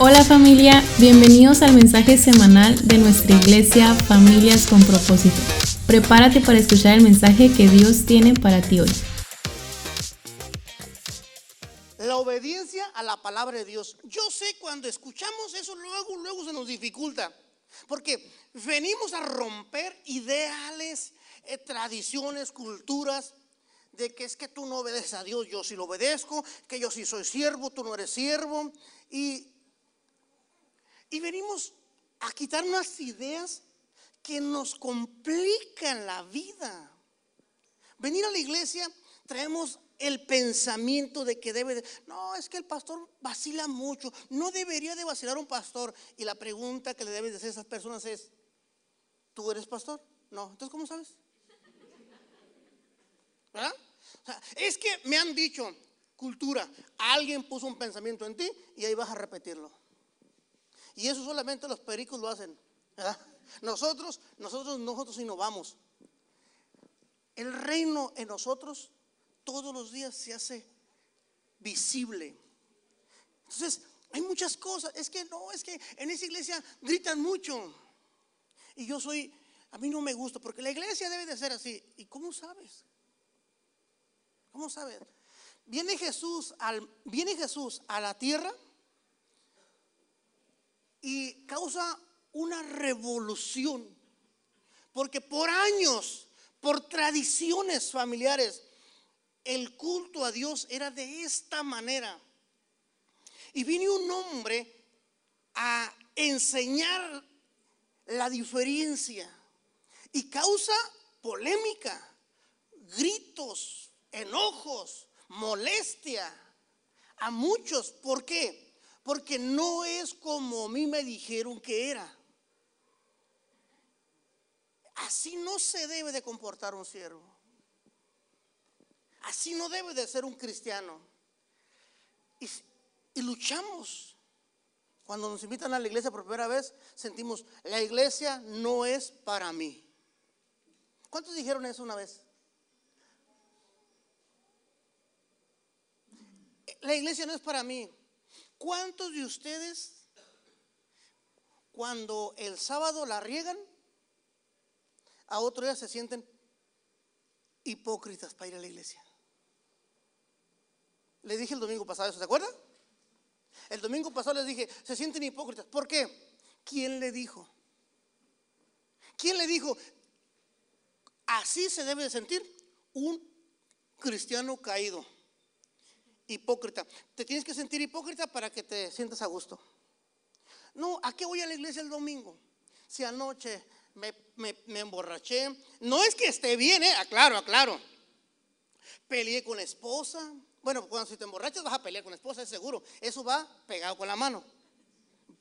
Hola familia, bienvenidos al mensaje semanal de nuestra iglesia Familias con propósito. Prepárate para escuchar el mensaje que Dios tiene para ti hoy. La obediencia a la palabra de Dios. Yo sé cuando escuchamos eso luego, luego se nos dificulta. Porque venimos a romper ideales, eh, tradiciones, culturas de que es que tú no obedeces a Dios, yo sí lo obedezco, que yo sí soy siervo, tú no eres siervo. Y, y venimos a quitar unas ideas que nos complican la vida. Venir a la iglesia traemos el pensamiento de que debe de, no, es que el pastor vacila mucho, no debería de vacilar un pastor. Y la pregunta que le debes de hacer a esas personas es, ¿tú eres pastor? No, entonces ¿cómo sabes? ¿Verdad? Es que me han dicho, cultura, alguien puso un pensamiento en ti y ahí vas a repetirlo. Y eso solamente los pericos lo hacen. ¿verdad? Nosotros, nosotros, nosotros innovamos. El reino en nosotros todos los días se hace visible. Entonces, hay muchas cosas. Es que no, es que en esa iglesia gritan mucho. Y yo soy, a mí no me gusta, porque la iglesia debe de ser así. ¿Y cómo sabes? ¿Cómo sabes? Viene Jesús, al, viene Jesús a la tierra y causa una revolución. Porque por años, por tradiciones familiares, el culto a Dios era de esta manera. Y vino un hombre a enseñar la diferencia y causa polémica, gritos, enojos, molestia a muchos. ¿Por qué? Porque no es como a mí me dijeron que era. Así no se debe de comportar un siervo. Así no debe de ser un cristiano. Y, y, luchamos. Cuando nos invitan a la iglesia por primera vez, sentimos, la iglesia no es para mí. ¿Cuántos dijeron eso una vez? La iglesia no es para mí. ¿Cuántos de ustedes, cuando el sábado la riegan, a otro día se sienten hipócritas para ir a la iglesia? Le dije el domingo pasado eso, ¿se acuerda? El domingo pasado les dije, se sienten hipócritas. ¿Por qué? ¿Quién le dijo? ¿Quién le dijo? Así se debe de sentir un cristiano caído. Hipócrita. Te tienes que sentir hipócrita para que te sientas a gusto. No, ¿a qué voy a la iglesia el domingo? Si anoche me, me, emborraché. No es que esté bien, ¿eh? Aclaro, aclaro. Peleé con esposa. Bueno, cuando si te emborrachas vas a pelear con esposa, es seguro. Eso va pegado con la mano.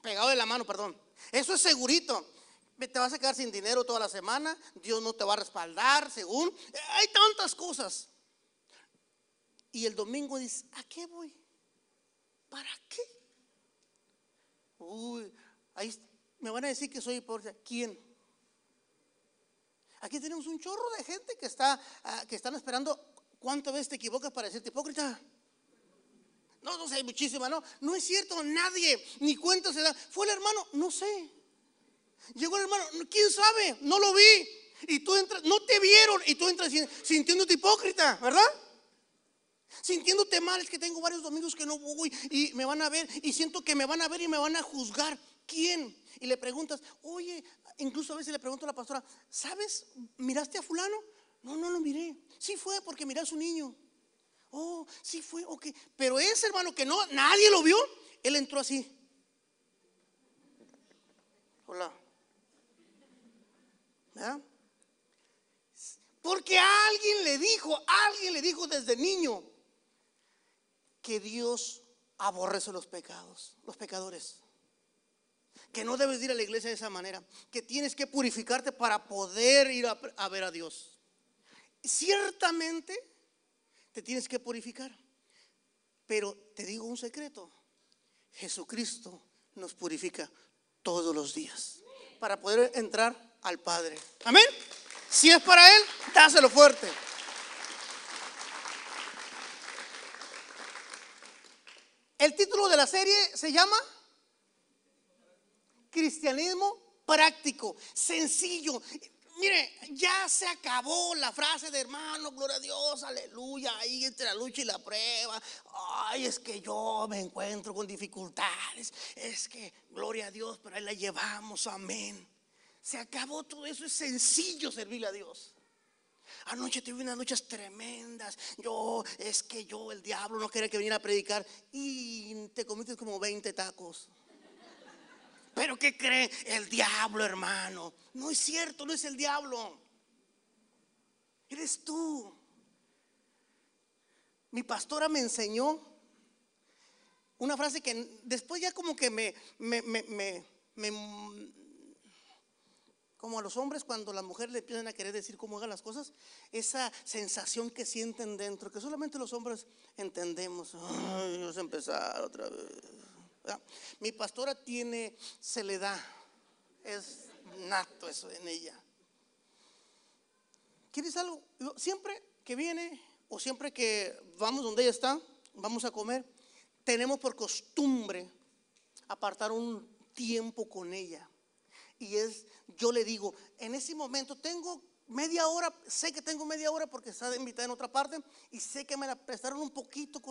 Pegado de la mano, perdón. Eso es segurito. Te vas a quedar sin dinero toda la semana. Dios no te va a respaldar, según. Hay tantas cosas. Y el domingo dice, ¿a qué voy? ¿Para qué? Uy, ahí me van a decir que soy hipócrita. ¿Quién? Aquí tenemos un chorro de gente que está, uh, que están esperando ¿Cuántas veces te equivocas para decirte hipócrita? No, no sé, muchísima, no. No es cierto, nadie, ni cuenta se da. ¿Fue el hermano? No sé. Llegó el hermano, ¿quién sabe? No lo vi. Y tú entras, no te vieron y tú entras sintiéndote hipócrita, ¿verdad? Sintiéndote mal, es que tengo varios domingos que no voy y me van a ver y siento que me van a ver y me van a juzgar. ¿Quién? Y le preguntas, oye, incluso a veces le pregunto a la pastora, ¿sabes? ¿Miraste a fulano? No, no lo miré. Sí fue porque miré a su niño. Oh, sí fue, ok. Pero ese hermano que no, nadie lo vio, él entró así. Hola. ¿Verdad? Porque alguien le dijo, alguien le dijo desde niño que Dios aborrece los pecados, los pecadores. Que no debes ir a la iglesia de esa manera, que tienes que purificarte para poder ir a, ver a Dios ciertamente te tienes que purificar. Pero te digo un secreto, Jesucristo nos purifica todos los días para poder entrar al Padre. Amén. Si es para Él, dáselo fuerte. El título de la serie se llama Cristianismo práctico, sencillo. Mire, ya se acabó la frase de hermano, gloria a Dios, aleluya, ahí entre la lucha y la prueba. Ay, es que yo me encuentro con dificultades. Es que, gloria a Dios, pero ahí la llevamos, amén. Se acabó todo eso, es sencillo servirle a Dios. Anoche tuve unas noches tremendas. Yo, es que yo, el diablo, no quería que viniera a predicar. Y te comiste como 20 tacos. Pero ¿qué cree? El diablo, hermano. No es cierto, no es el diablo. Eres tú. Mi pastora me enseñó una frase que después ya como que me, me, me, como a los hombres cuando las mujeres le empiezan a querer decir cómo hagan las cosas, esa sensación que sienten dentro, que solamente los hombres entendemos. Vamos a empezar otra vez. Mi pastora tiene, se le da, es nato eso en ella. ¿Quieres algo? Siempre que viene o siempre que vamos donde ella está, vamos a comer, tenemos por costumbre apartar un tiempo con ella. Y es, yo le digo, en ese momento tengo media hora, sé que tengo media hora porque está invitada en otra parte y sé que me la prestaron un poquito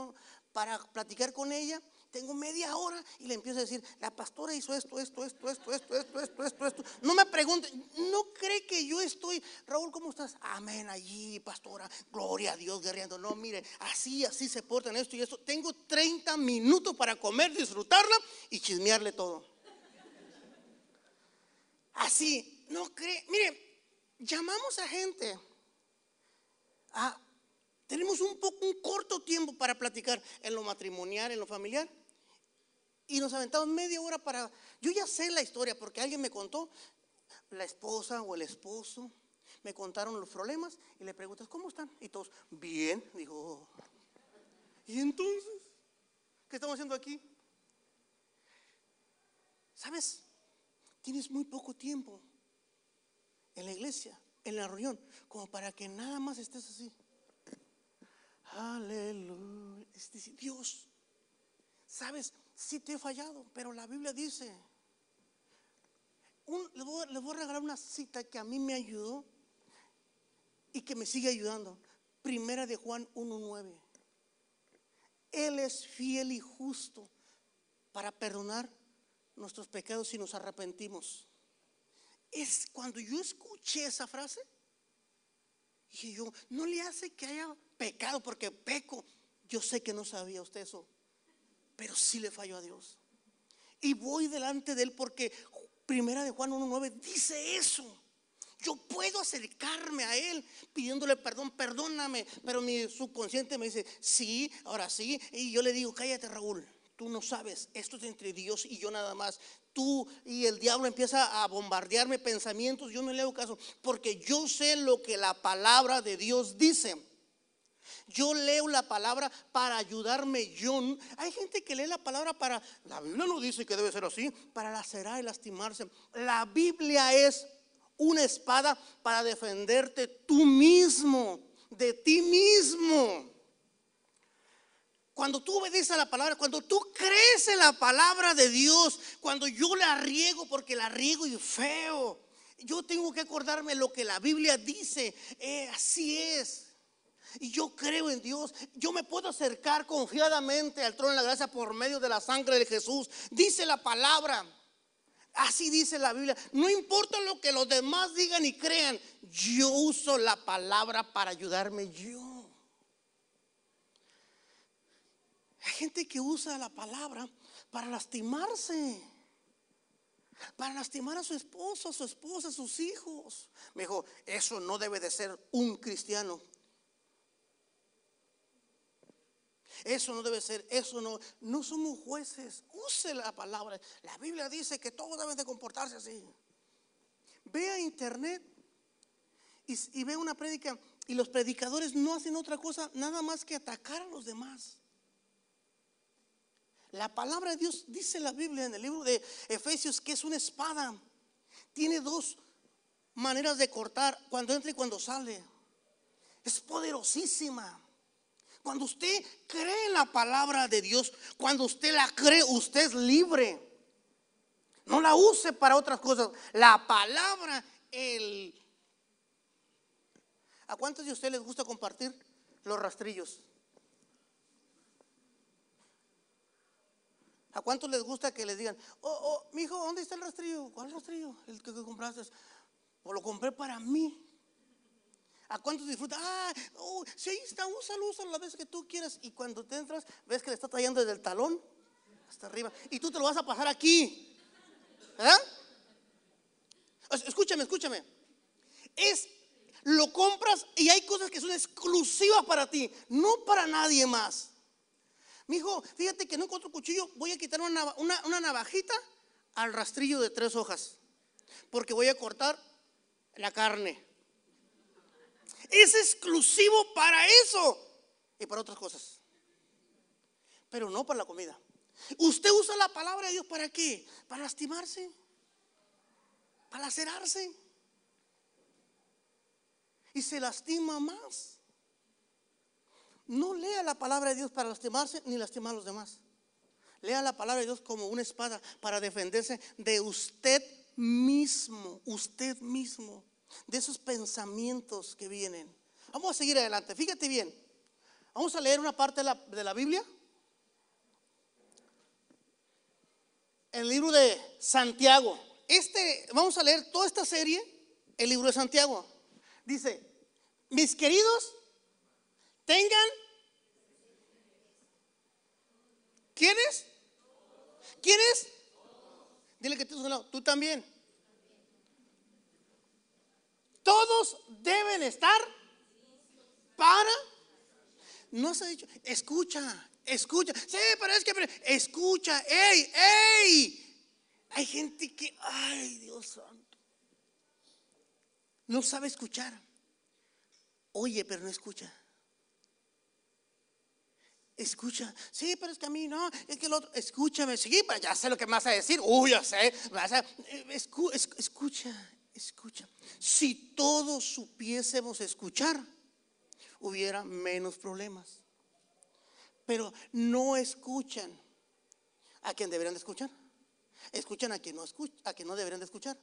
para platicar con ella tengo media hora y le empiezo a decir, la pastora hizo esto, esto, esto, esto, esto, esto, esto, esto, esto. No me pregunte, no cree que yo estoy, Raúl, ¿cómo estás? Amén, allí, pastora, gloria a Dios, guerreando. No, mire, así, así se portan esto y esto. Tengo 30 minutos para comer, disfrutarla y chismearle todo. Así, no cree, mire, llamamos a gente a tenemos un poco un corto tiempo para platicar en lo matrimonial, en lo familiar. Y nos aventamos media hora para... Yo ya sé la historia porque alguien me contó, la esposa o el esposo, me contaron los problemas y le preguntas, ¿cómo están? Y todos, bien, dijo. ¿Y entonces? ¿Qué estamos haciendo aquí? ¿Sabes? Tienes muy poco tiempo en la iglesia, en la reunión, como para que nada más estés así. Aleluya. Dios, ¿sabes? sí te he fallado, pero la Biblia dice, les, voy, a regalar una cita que a mí me ayudó y que me sigue ayudando. Primera de Juan 1.9. Él es fiel y justo para perdonar nuestros pecados si nos arrepentimos. Es cuando yo escuché esa frase, dije yo, no le hace que haya pecado porque peco. Yo sé que no sabía usted eso pero sí le fallo a Dios. Y voy delante de Él porque Primera de Juan 1.9 dice eso. Yo puedo acercarme a Él pidiéndole perdón, perdóname, pero mi subconsciente me dice, sí, ahora sí. Y yo le digo, cállate Raúl, tú no sabes, esto es entre Dios y yo nada más. Tú y el diablo empieza a bombardearme pensamientos, yo no le hago caso, porque yo sé lo que la palabra de Dios dice. Yo leo la palabra para ayudarme yo. Hay gente que lee la palabra para, la Biblia no dice que debe ser así, para lacerar y lastimarse. La Biblia es una espada para defenderte tú mismo, de ti mismo. Cuando tú obedeces a la palabra, cuando tú crees en la palabra de Dios, cuando yo la riego porque la riego y feo, yo tengo que acordarme lo que la Biblia dice. Eh, así es. Y yo creo en Dios. Yo me puedo acercar confiadamente al trono de la gracia por medio de la sangre de Jesús. Dice la palabra. Así dice la Biblia. No importa lo que los demás digan y crean. Yo uso la palabra para ayudarme yo. Hay gente que usa la palabra para lastimarse. Para lastimar a su esposo, a su esposa, a sus hijos. Me dijo, eso no debe de ser un cristiano. Eso no debe ser, eso no, no somos jueces. Use la palabra. La Biblia dice que todos deben de comportarse así. Ve a internet y, ve una prédica y los predicadores no hacen otra cosa nada más que atacar a los demás. La palabra de Dios dice la Biblia en el libro de Efesios que es una espada. Tiene dos maneras de cortar cuando entra y cuando sale. Es poderosísima. Cuando usted cree la palabra de Dios, cuando usted la cree, usted es libre. No la use para otras cosas. La palabra, el... ¿A cuántos de ustedes les gusta compartir los rastrillos? ¿A cuántos les gusta que les digan, oh, oh, mi hijo, ¿dónde está el rastrillo? ¿Cuál rastrillo? El que, compraste. O lo compré para mí. ¿A cuántos disfrutan? Ah, oh, si ahí está, úsalo, úsalo la vez que tú quieras. Y cuando te entras, ves que le está trayendo desde el talón hasta arriba. Y tú te lo vas a pasar aquí. ¿Eh? Escúchame, escúchame. Es, lo compras y hay cosas que son exclusivas para ti, no para nadie más. Mi hijo, fíjate que no encuentro cuchillo, voy a quitar una, una, navajita al rastrillo de tres hojas, porque voy a cortar la carne. Es exclusivo para eso y para otras cosas, pero no para la comida. Usted usa la palabra de Dios para qué? Para lastimarse, para lacerarse. Y se lastima más. No lea la palabra de Dios para lastimarse ni lastimar a los demás. Lea la palabra de Dios como una espada para defenderse de usted mismo, usted mismo, de esos pensamientos que vienen. Vamos a seguir adelante. Fíjate bien. Vamos a leer una parte de la, de la Biblia. El libro de Santiago. Este, vamos a leer toda esta serie, el libro de Santiago. Dice, mis queridos tengan. ¿Quiénes? ¿Quiénes? Dile que tú, tú también. Todos deben estar para. No se ha dicho, escucha, escucha. Sí, pero es que, escucha, ey, ey. Hay gente que, ay, Dios santo, no sabe escuchar. Oye, pero no escucha. Escucha, sí, pero es que a mí no, es que el otro, escúchame, sí, pero ya sé lo que me vas a decir, uy, ya sé, eh, escucha, escucha. Si todos supiésemos escuchar, hubiera menos problemas. Pero no escuchan a quien deberían de escuchar. Escuchan a quien no escucha, a quien no deberían de escuchar.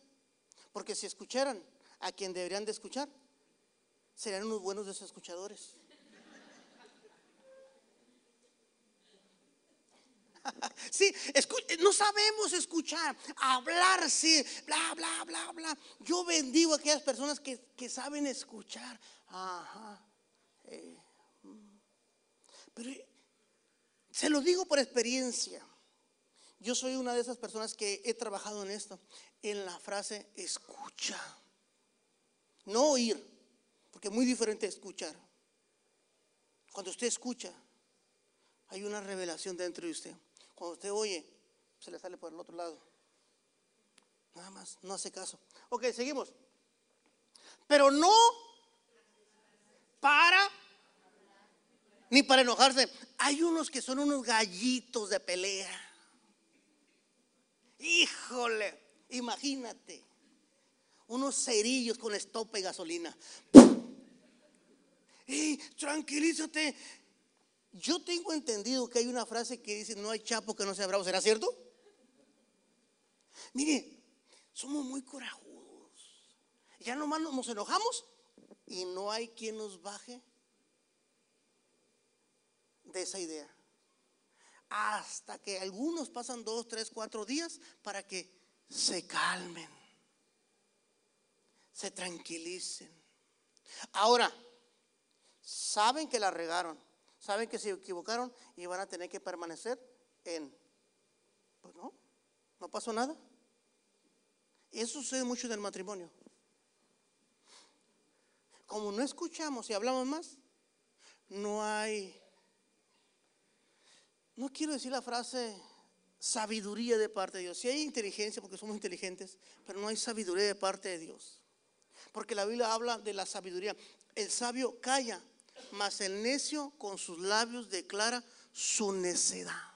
Porque si escucharan a quien deberían de escuchar, serían unos buenos desescuchadores. Sí, no sabemos escuchar, hablar, sí, bla, bla, bla, bla. Yo bendigo a aquellas personas que, saben escuchar. Ajá. Eh, mm. pero se lo digo por experiencia. Yo soy una de esas personas que he trabajado en esto, en la frase escucha. No oír, porque es muy diferente escuchar. Cuando usted escucha, hay una revelación dentro de usted. Cuando usted oye, se le sale por el otro lado. Nada más, no hace caso. Ok, seguimos. Pero no para ni para enojarse. Hay unos que son unos gallitos de pelea. Híjole, imagínate. Unos cerillos con estopa y gasolina. ¡Ey, tranquilízate! Yo tengo entendido que hay una frase que dice, no hay chapo que no sea bravo. ¿Será cierto? Mire, somos muy corajudos. Ya nomás nos enojamos y no hay quien nos baje de esa idea. Hasta que algunos pasan dos, tres, cuatro días para que se calmen, se tranquilicen. Ahora, saben que la regaron saben que se equivocaron y van a tener que permanecer en, pues no, no pasó nada. Eso sucede mucho en el matrimonio. Como no escuchamos y hablamos más, no hay, no quiero decir la frase sabiduría de parte de Dios. Si hay inteligencia, porque somos inteligentes, pero no hay sabiduría de parte de Dios. Porque la Biblia habla de la sabiduría. El sabio calla mas el necio con sus labios declara su necedad.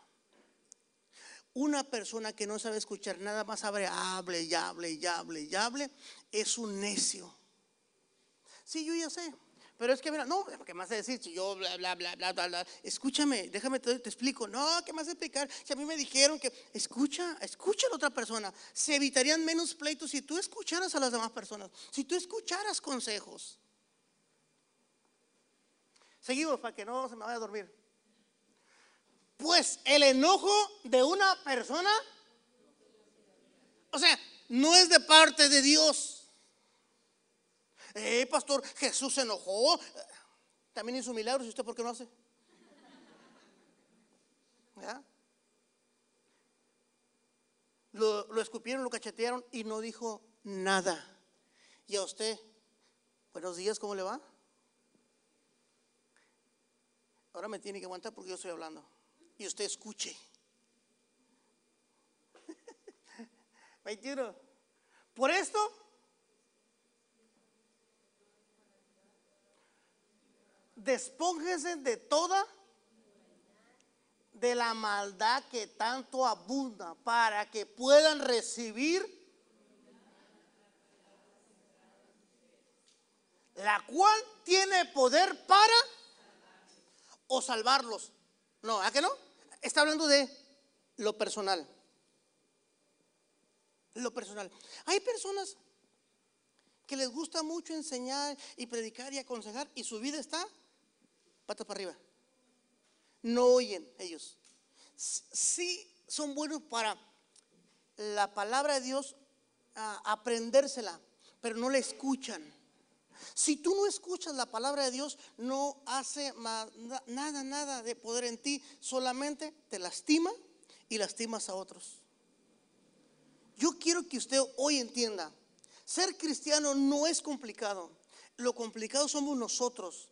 Una persona que no sabe escuchar nada más hable, hable y hable y hable y hable, es un necio. Sí, yo ya sé, Pero es que, mira, no, ¿qué más decir? Si yo, bla, bla, bla, bla, bla, bla. Escúchame, déjame, te, te explico. No, ¿qué más explicar? Si a mí me dijeron que, escucha, escucha a la otra persona. Se evitarían menos pleitos si tú escucharas a las demás personas. Si tú escucharas consejos. Seguimos para que no se me vaya a dormir. Pues el enojo de una persona, o sea, no es de parte de Dios. Eh, pastor, Jesús se enojó. También hizo milagros. ¿Y usted por qué no hace? ¿Ya? Lo, lo escupieron, lo cachetearon y no dijo nada. ¿Y a usted? Buenos días, ¿cómo le va? Ahora me tiene que aguantar porque yo estoy hablando. Y usted escuche. 21. Por esto despónjense de toda de la maldad que tanto abunda para que puedan recibir la cual tiene poder para o salvarlos. No, ¿a qué no? Está hablando de lo personal. Lo personal. Hay personas que les gusta mucho enseñar y predicar y aconsejar y su vida está patas para arriba. No oyen ellos. Sí son buenos para la palabra de Dios aprendérsela, pero no la escuchan. Si tú no escuchas la palabra de Dios, no hace nada, nada de poder en ti, solamente te lastima y lastimas a otros. Yo quiero que usted hoy entienda, ser cristiano no es complicado, lo complicado somos nosotros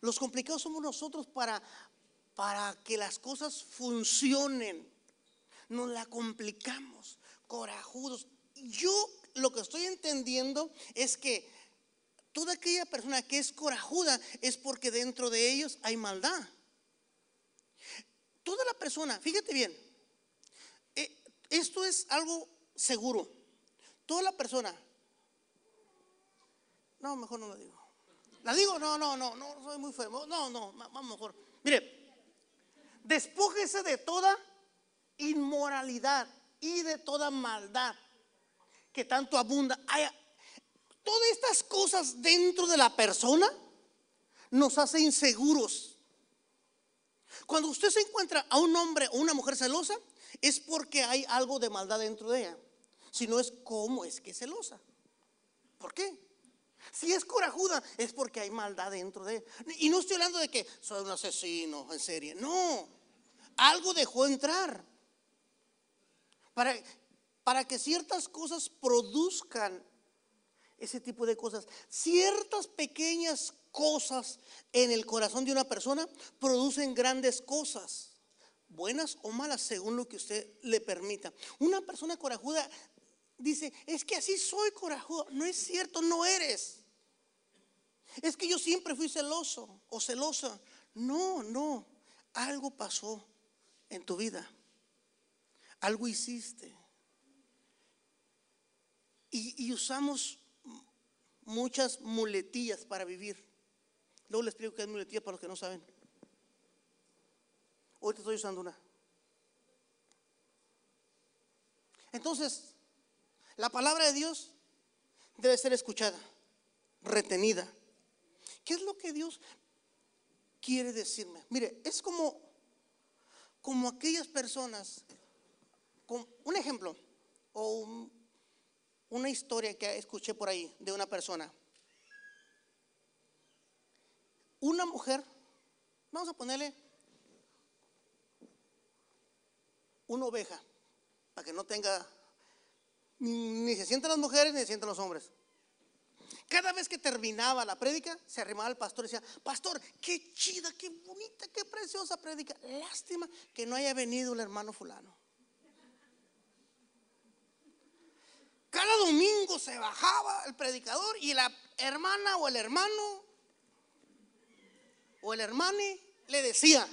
los complicados somos nosotros para, para que las cosas funcionen. Nos la complicamos, corajudos. Yo lo que estoy entendiendo es que toda aquella persona que es corajuda es porque dentro de ellos hay maldad. Toda la persona, fíjate bien, eh, esto es algo seguro. Toda la persona, no, mejor no lo digo. ¿La digo? No, no, no, no, soy muy feo. No, no, vamos mejor. Mire, despójese de toda inmoralidad y de toda maldad que tanto abunda. todas estas cosas dentro de la persona nos hace inseguros. Cuando usted se encuentra a un hombre o una mujer celosa, es porque hay algo de maldad dentro de ella. Si no es cómo es que es celosa. ¿Por qué? Si es corajuda es porque hay maldad dentro de él. Y no estoy hablando de que soy un asesino en serie. No, algo dejó entrar. Para, para que ciertas cosas produzcan ese tipo de cosas. Ciertas pequeñas cosas en el corazón de una persona producen grandes cosas, buenas o malas, según lo que usted le permita. Una persona corajuda dice, es que así soy corajudo. No es cierto, no eres. Es que yo siempre fui celoso o celosa. No, no. Algo pasó en tu vida. Algo hiciste. Y, usamos muchas muletillas para vivir. Luego les explico qué es muletilla para los que no saben. Hoy te estoy usando una. Entonces, la palabra de Dios debe ser escuchada, retenida. ¿Qué es lo que Dios quiere decirme? Mire, es como, como aquellas personas, con un ejemplo o una historia que escuché por ahí de una persona. Una mujer, vamos a ponerle una oveja, para que no tenga ni se sientan las mujeres ni se sientan los hombres. Cada vez que terminaba la prédica, se arrimaba el pastor y decía, pastor, qué chida, qué bonita, qué preciosa prédica. Lástima que no haya venido el hermano fulano. Cada domingo se bajaba el predicador y la hermana o el hermano o el hermane le decía,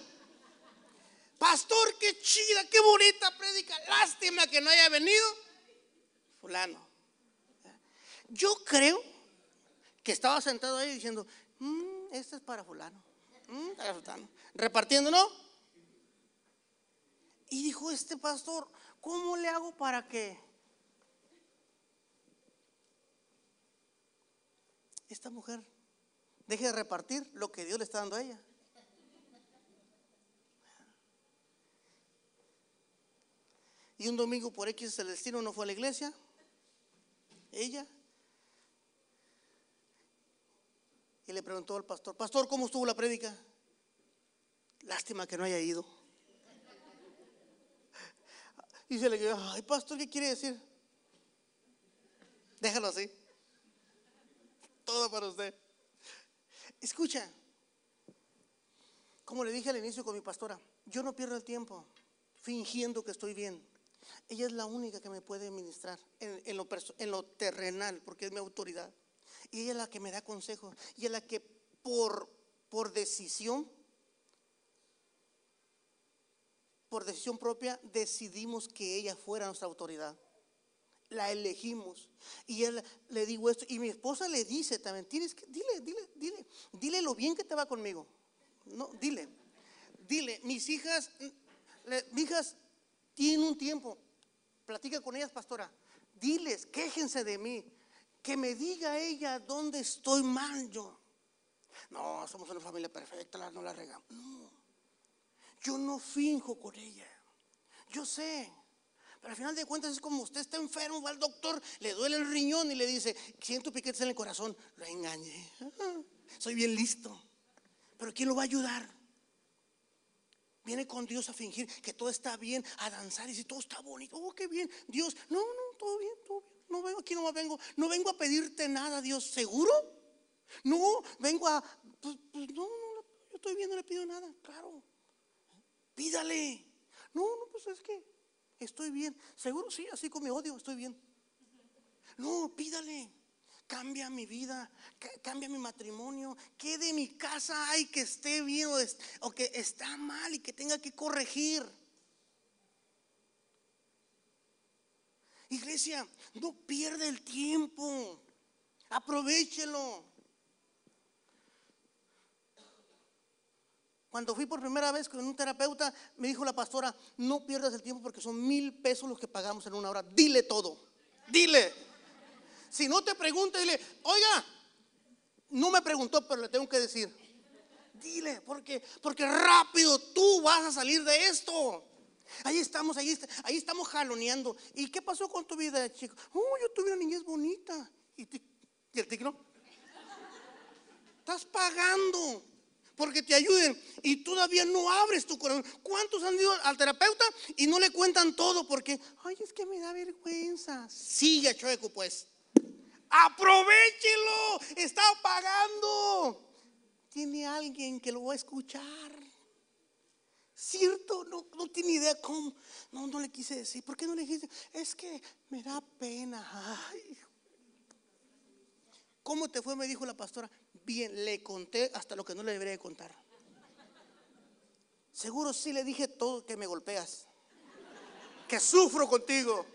pastor, qué chida, qué bonita prédica. Lástima que no haya venido fulano. Yo creo que estaba sentado ahí diciendo, "Mm, este es para fulano, mm, para fulano", repartiendo, ¿no? Y dijo este pastor, ¿cómo le hago para que esta mujer deje de repartir lo que Dios le está dando a ella? Y un domingo por X el destino no fue a la iglesia. Ella. Y le preguntó al pastor, pastor, ¿cómo estuvo la prédica? Lástima que no haya ido. Y se le quedó, ay, pastor, ¿qué quiere decir? Déjalo así. Todo para usted. Escucha, como le dije al inicio con mi pastora, yo no pierdo el tiempo fingiendo que estoy bien. Ella es la única que me puede ministrar en, lo, terrenal, porque es mi autoridad. Y ella es la que me da consejos. Y es la que por decisión, por decisión propia, decidimos que ella fuera nuestra autoridad. La elegimos. Y él le digo esto. Y mi esposa le dice también, tienes que, dile, dile, dile, dile lo bien que te va conmigo. No, dile, dile, mis hijas, le- mis hijas tienen un tiempo. Platica con ellas, pastora. Diles, quéjense de mí. Que me diga ella dónde estoy mal yo. No, somos una familia perfecta, no la regamos. No. Yo no finjo con ella. Yo sé. Pero al final de cuentas es como usted está enfermo, va al doctor, le duele el riñón y le dice, siento piquetes en el corazón. Lo engañé. Soy bien listo. Pero ¿quién lo va a ayudar? Viene con Dios a fingir que todo está bien, a danzar y dice, todo está bonito. Oh, qué bien. Dios, no, no, todo bien, todo bien. No vengo aquí, no vengo. No vengo a pedirte nada, Dios. ¿Seguro? No, vengo a. Pues, pues no, no, yo estoy bien, no le pido nada. Claro. Pídale. No, no, pues es que estoy bien. Seguro, sí, así con mi odio, estoy bien. No, pídale. Cambia mi vida, ca- cambia mi matrimonio. ¿Qué de mi casa hay que esté bien o, o que está mal y que tenga que corregir? Iglesia, no pierda el tiempo. Aprovechelo. Cuando fui por primera vez con un terapeuta, me dijo la pastora, no pierdas el tiempo porque son mil pesos los que pagamos en una hora. Dile todo. Dile. Si no te pregunta, dile, oiga, no me preguntó, pero le tengo que decir. Dile, porque, porque rápido tú vas a salir de esto. Ahí estamos, ahí, ahí estamos jaloneando. ¿Y qué pasó con tu vida, chico? Oh, yo tuve una niñez bonita. ¿Y, y el no? Estás pagando porque te ayuden y todavía no abres tu corazón. ¿Cuántos han ido al terapeuta y no le cuentan todo porque, ay, es que me da vergüenza? Sigue, chueco, pues. Aprovechelo, está pagando. Tiene alguien que lo va a escuchar. ¿Cierto? No, no tiene idea cómo. No, no le quise decir. ¿Por qué no le dijiste? Es que me da pena. Ay. ¿Cómo te fue? Me dijo la pastora. Bien, le conté hasta lo que no le debería de contar. Seguro sí le dije todo que me golpeas. Que sufro contigo.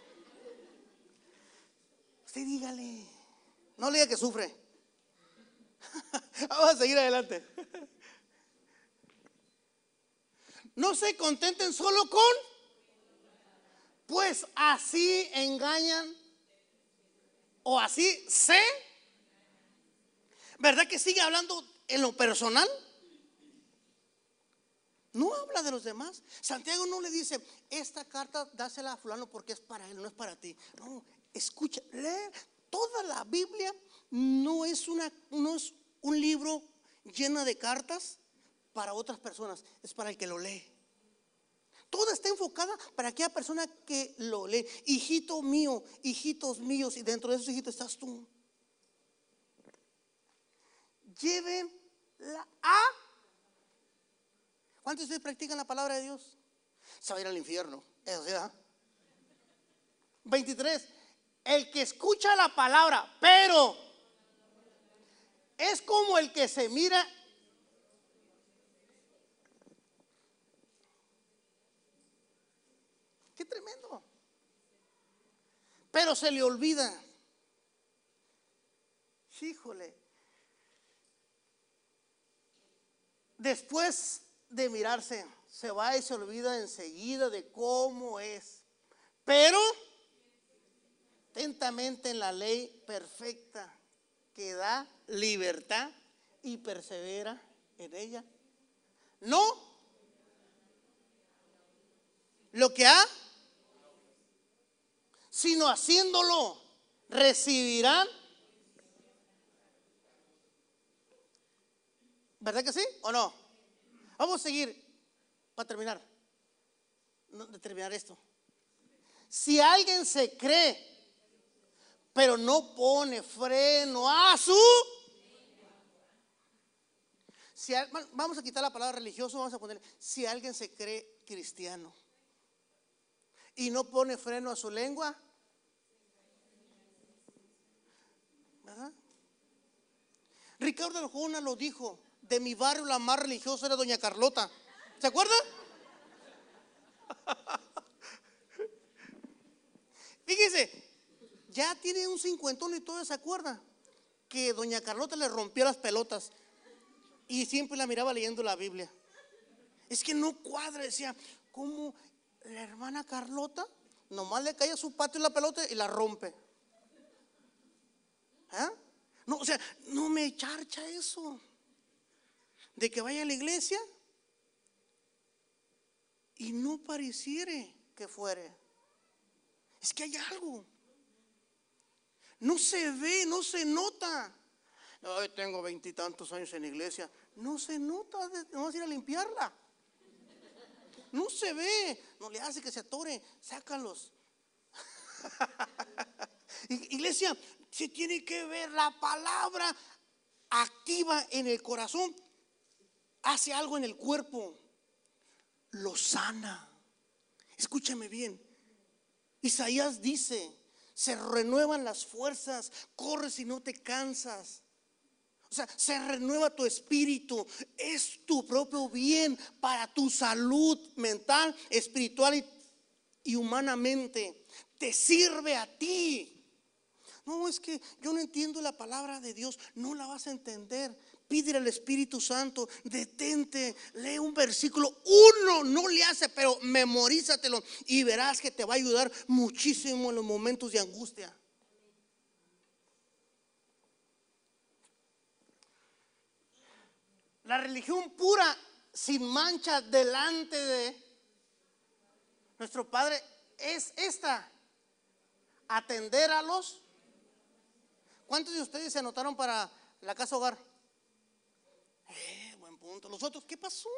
Usted dígale. No le diga que sufre. Vamos a seguir adelante. No se contenten solo con, pues así engañan o así se. ¿Verdad que sigue hablando en lo personal? No habla de los demás. Santiago no le dice, esta carta dásela a fulano porque es para él, no es para ti. No, escucha, lee toda la Biblia no es una no es un libro lleno de cartas para otras personas, es para el que lo lee. Toda está enfocada para aquella persona que lo lee. Hijito mío, hijitos míos, y dentro de esos hijitos estás tú. Lleven la a. ¿Cuántos de ustedes practican la palabra de Dios? Se va a ir al infierno. Eso sí, ¿verdad? 23. El que escucha la palabra, pero es como el que se mira. Qué tremendo. Pero se le olvida. Híjole, después de mirarse, se va y se olvida enseguida de cómo es. Pero atentamente en la ley perfecta que da libertad y persevera en ella. No lo que ha, sino haciéndolo, recibirán. ¿Verdad que sí o no? Vamos a seguir para terminar. de terminar esto. Si alguien se cree pero no pone freno a su... Si, vamos a quitar la palabra religioso, vamos a poner, si alguien se cree cristiano y no pone freno a su lengua. Ricardo Arjona lo dijo, de mi barrio la más religiosa era doña Carlota. ¿Se acuerda? Fíjese, ya tiene un cincuentón y todo se acuerda que doña Carlota le rompió las pelotas y siempre la miraba leyendo la Biblia. Es que no cuadra, decía, ¿cómo la hermana Carlota nomás le cae a su patio la pelota y la rompe? ¿Ah? No, o sea, no me charcha eso. De que vaya a la iglesia y no pareciere que fuere. Es que hay algo. No se ve, no se nota. Hoy tengo veintitantos años en la iglesia. No se nota, vamos a ir a limpiarla. No se ve, no le hace que se atore, sácalos. iglesia, se tiene que ver la palabra activa en el corazón. Hace algo en el cuerpo, lo sana. Escúchame bien. Isaías dice, se renuevan las fuerzas, corres y no te cansas. O sea, se renueva tu espíritu. Es tu propio bien para tu salud mental, espiritual y, y, humanamente. Te sirve a ti. No, es que yo no entiendo la palabra de Dios. No la vas a entender. Pídele al Espíritu Santo, detente, lee un versículo, uno no le hace, pero memorízatelo y verás que te va a ayudar muchísimo en los momentos de angustia. La religión pura, sin mancha delante de nuestro Padre, es esta, atender a los... ¿Cuántos de ustedes se anotaron para la casa hogar? Eh, buen punto. Los otros, ¿qué pasó?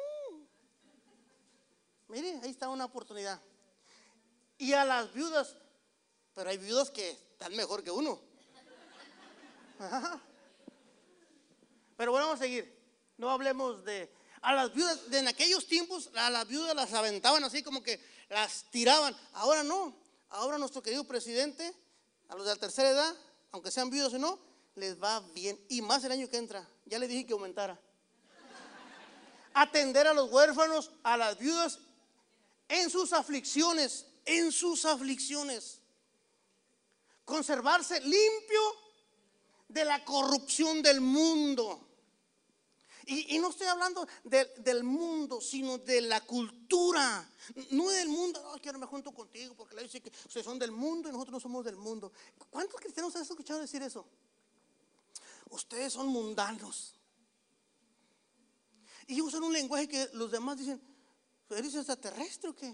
Mire, ahí está una oportunidad. Y a las viudas, pero hay viudas que están mejor que uno. Pero bueno, vamos a seguir. No hablemos de... A las viudas, de en aquellos tiempos, a las viudas las aventaban así como que las tiraban. Ahora no. Ahora nuestro querido presidente, a los de la tercera edad, aunque sean viudas o no, les va bien. Y más el año que entra. Ya le dije que aumentara atender a los huérfanos, a las viudas, en sus aflicciones, en sus aflicciones. Conservarse limpio de la corrupción del mundo. Y, no estoy hablando del mundo, sino de la cultura. No del mundo, no, quiero me junto contigo porque le dice que ustedes son del mundo y nosotros no somos del mundo. ¿Cuántos cristianos han escuchado decir eso? Ustedes son mundanos. Y usan un lenguaje que los demás dicen, ¿eres extraterrestre o qué?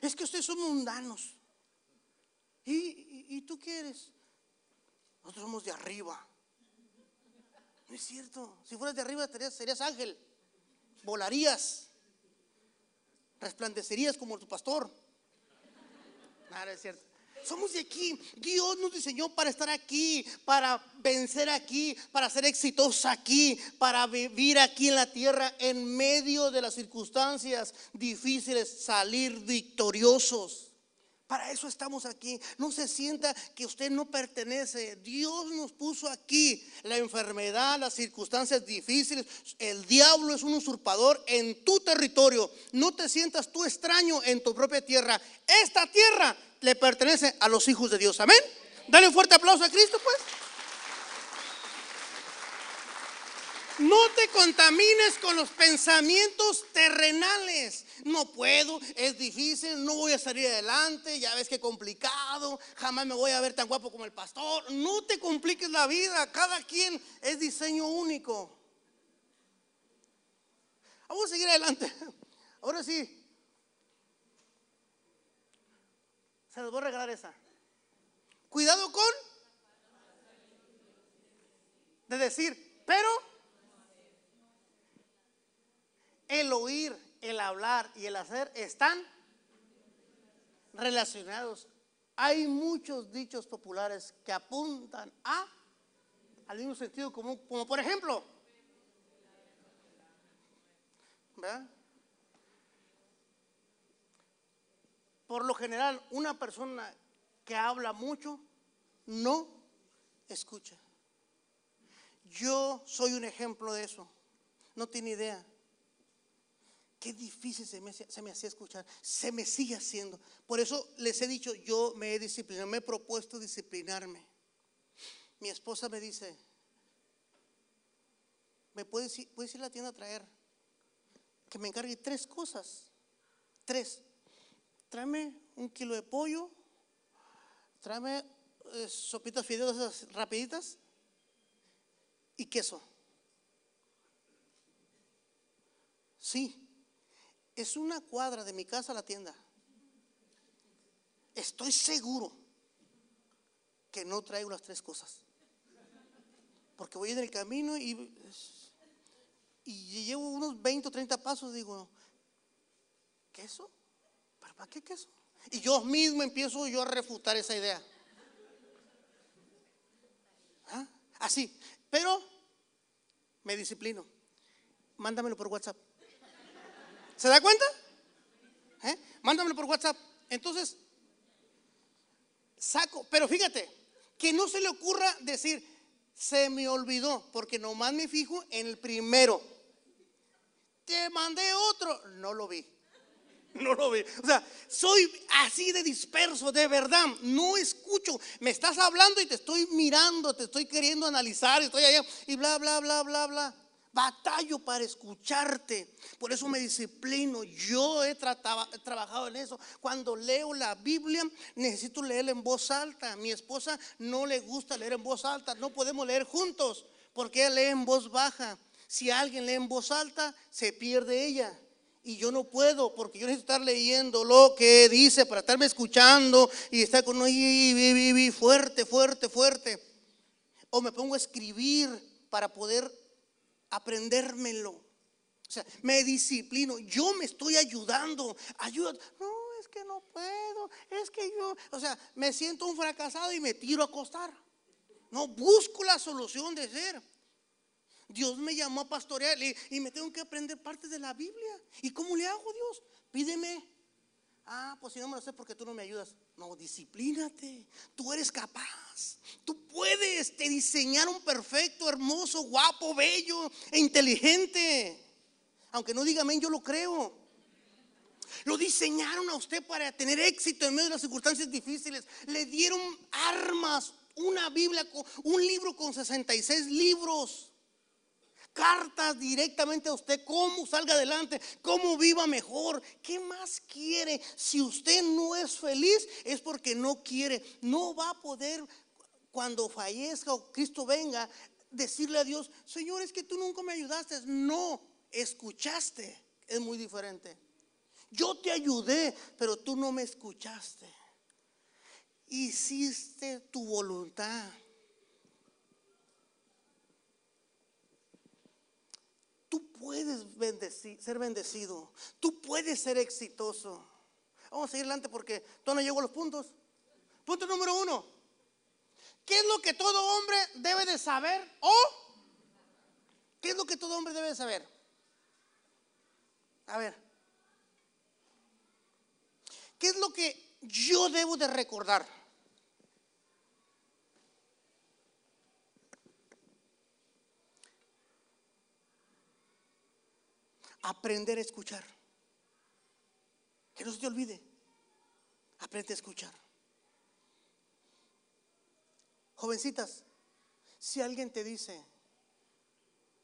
Es que ustedes son mundanos. ¿Y, tú qué eres? Nosotros somos de arriba. No es cierto. Si fueras de arriba serías, serías ángel. Volarías. Resplandecerías como tu pastor. Nada, es cierto. Somos de aquí. Dios nos diseñó para estar aquí, para vencer aquí, para ser exitosos aquí, para vivir aquí en la tierra en medio de las circunstancias difíciles, salir victoriosos. Para eso estamos aquí. No se sienta que usted no pertenece. Dios nos puso aquí. La enfermedad, las circunstancias difíciles. El diablo es un usurpador en tu territorio. No te sientas tú extraño en tu propia tierra. Esta tierra le pertenece a los hijos de Dios. Amén. Dale un fuerte aplauso a Cristo, pues. No te contamines con los pensamientos terrenales. No puedo, es difícil, no voy a salir adelante, ya ves que complicado, jamás me voy a ver tan guapo como el pastor. No te compliques la vida, cada quien es diseño único. Vamos a seguir adelante. Ahora sí. Se voy a regalar esa. Cuidado con de decir, pero el oír, el hablar y el hacer están relacionados. Hay muchos dichos populares que apuntan a al mismo sentido común, como por ejemplo, Por lo general, una persona que habla mucho no escucha. Yo soy un ejemplo de eso. No tiene idea. Qué difícil se me, se me hacía escuchar. Se me sigue haciendo. Por eso les he dicho, yo me he disciplinado, me he propuesto disciplinarme. Mi esposa me dice, ¿me puedes ir, puedes ir a la tienda a traer? Que me encargue tres cosas. Tres. Tráeme un kilo de pollo. Tráeme eh, sopitas fideos rapiditas. Y queso. Sí, es una cuadra de mi casa a la tienda. Estoy seguro que no traigo las tres cosas. Porque voy en el camino y, y llevo unos 20 o 30 pasos. Digo, ¿queso? ¿Para, ¿Para qué queso? Y yo mismo empiezo yo a refutar esa idea. ¿Ah? Así. Pero me disciplino. Mándamelo por WhatsApp. ¿Se da cuenta? ¿Eh? Mándamelo por WhatsApp. Entonces, saco, pero fíjate, que no se le ocurra decir, se me olvidó, porque nomás me fijo en el primero. Te mandé otro, no lo vi. No lo vi. O sea, soy así de disperso, de verdad. No escucho. Me estás hablando y te estoy mirando, te estoy queriendo analizar, estoy allá y bla, bla, bla, bla, bla. Batallo para escucharte. Por eso me disciplino. Yo he, trabajado en eso. Cuando leo la Biblia, necesito leerla en voz alta. Mi esposa no le gusta leer en voz alta. No podemos leer juntos porque ella lee en voz baja. Si alguien lee en voz alta, se pierde ella. Y yo no puedo porque yo necesito estar leyendo lo que dice para estarme escuchando y estar con fuerte, fuerte, fuerte. O me pongo a escribir para poder aprendérmelo. O sea, me disciplino, yo me estoy ayudando, ayuda. No, es que no puedo, es que yo, o sea, me siento un fracasado y me tiro a acostar. No, busco la solución de ser. Dios me llamó a pastorear y me tengo que aprender parte de la Biblia. ¿Y cómo le hago, Dios? Pídeme. Ah, pues si no me lo sé porque tú no me ayudas. No, disciplínate. Tú eres capaz. Tú puedes te diseñar un perfecto, hermoso, guapo, bello e inteligente. Aunque no diga amén, yo lo creo. Lo diseñaron a usted para tener éxito en medio de las circunstancias difíciles. Le dieron armas, una Biblia, un libro con 66 libros cartas directamente a usted, cómo salga adelante, cómo viva mejor. ¿Qué más quiere? Si usted no es feliz es porque no quiere. No va a poder cuando fallezca o Cristo venga decirle a Dios, Señor, es que tú nunca me ayudaste. No, escuchaste. Es muy diferente. Yo te ayudé, pero tú no me escuchaste. Hiciste tu voluntad. Puedes ser bendecido. Tú puedes ser exitoso. Vamos a seguir adelante porque todavía no llego a los puntos. Punto número uno. ¿Qué es lo que todo hombre debe de saber? ¿O qué es lo que todo hombre debe de saber? A ver. ¿Qué es lo que yo debo de recordar? Aprender a escuchar. Que no se te olvide. Aprende a escuchar. Jovencitas, si alguien te dice,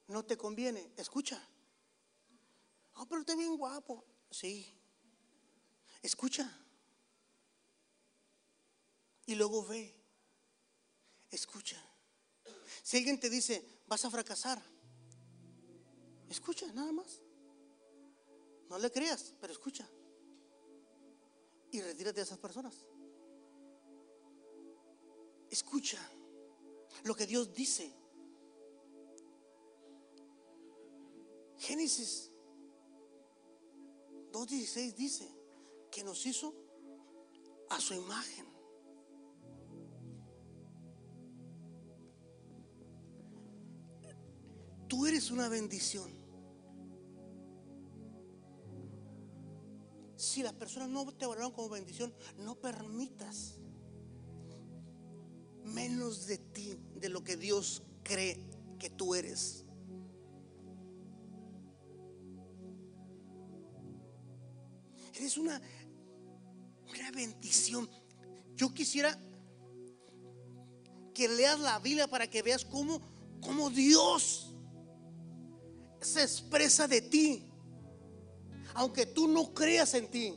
no te conviene, escucha. Ah, pero está bien guapo. Sí. Escucha. Y luego ve. Escucha. Si alguien te dice, vas a fracasar, escucha nada más. No le creas, pero escucha. Y retírate de esas personas. Escucha lo que Dios dice. Génesis 2.16 dice que nos hizo a su imagen. Tú eres una bendición. Si las personas no te valoran como bendición, no permitas menos de ti, de lo que Dios cree que tú eres. Eres una, una bendición. Yo quisiera que leas la Biblia para que veas cómo, cómo Dios se expresa de ti, aunque tú no creas en ti.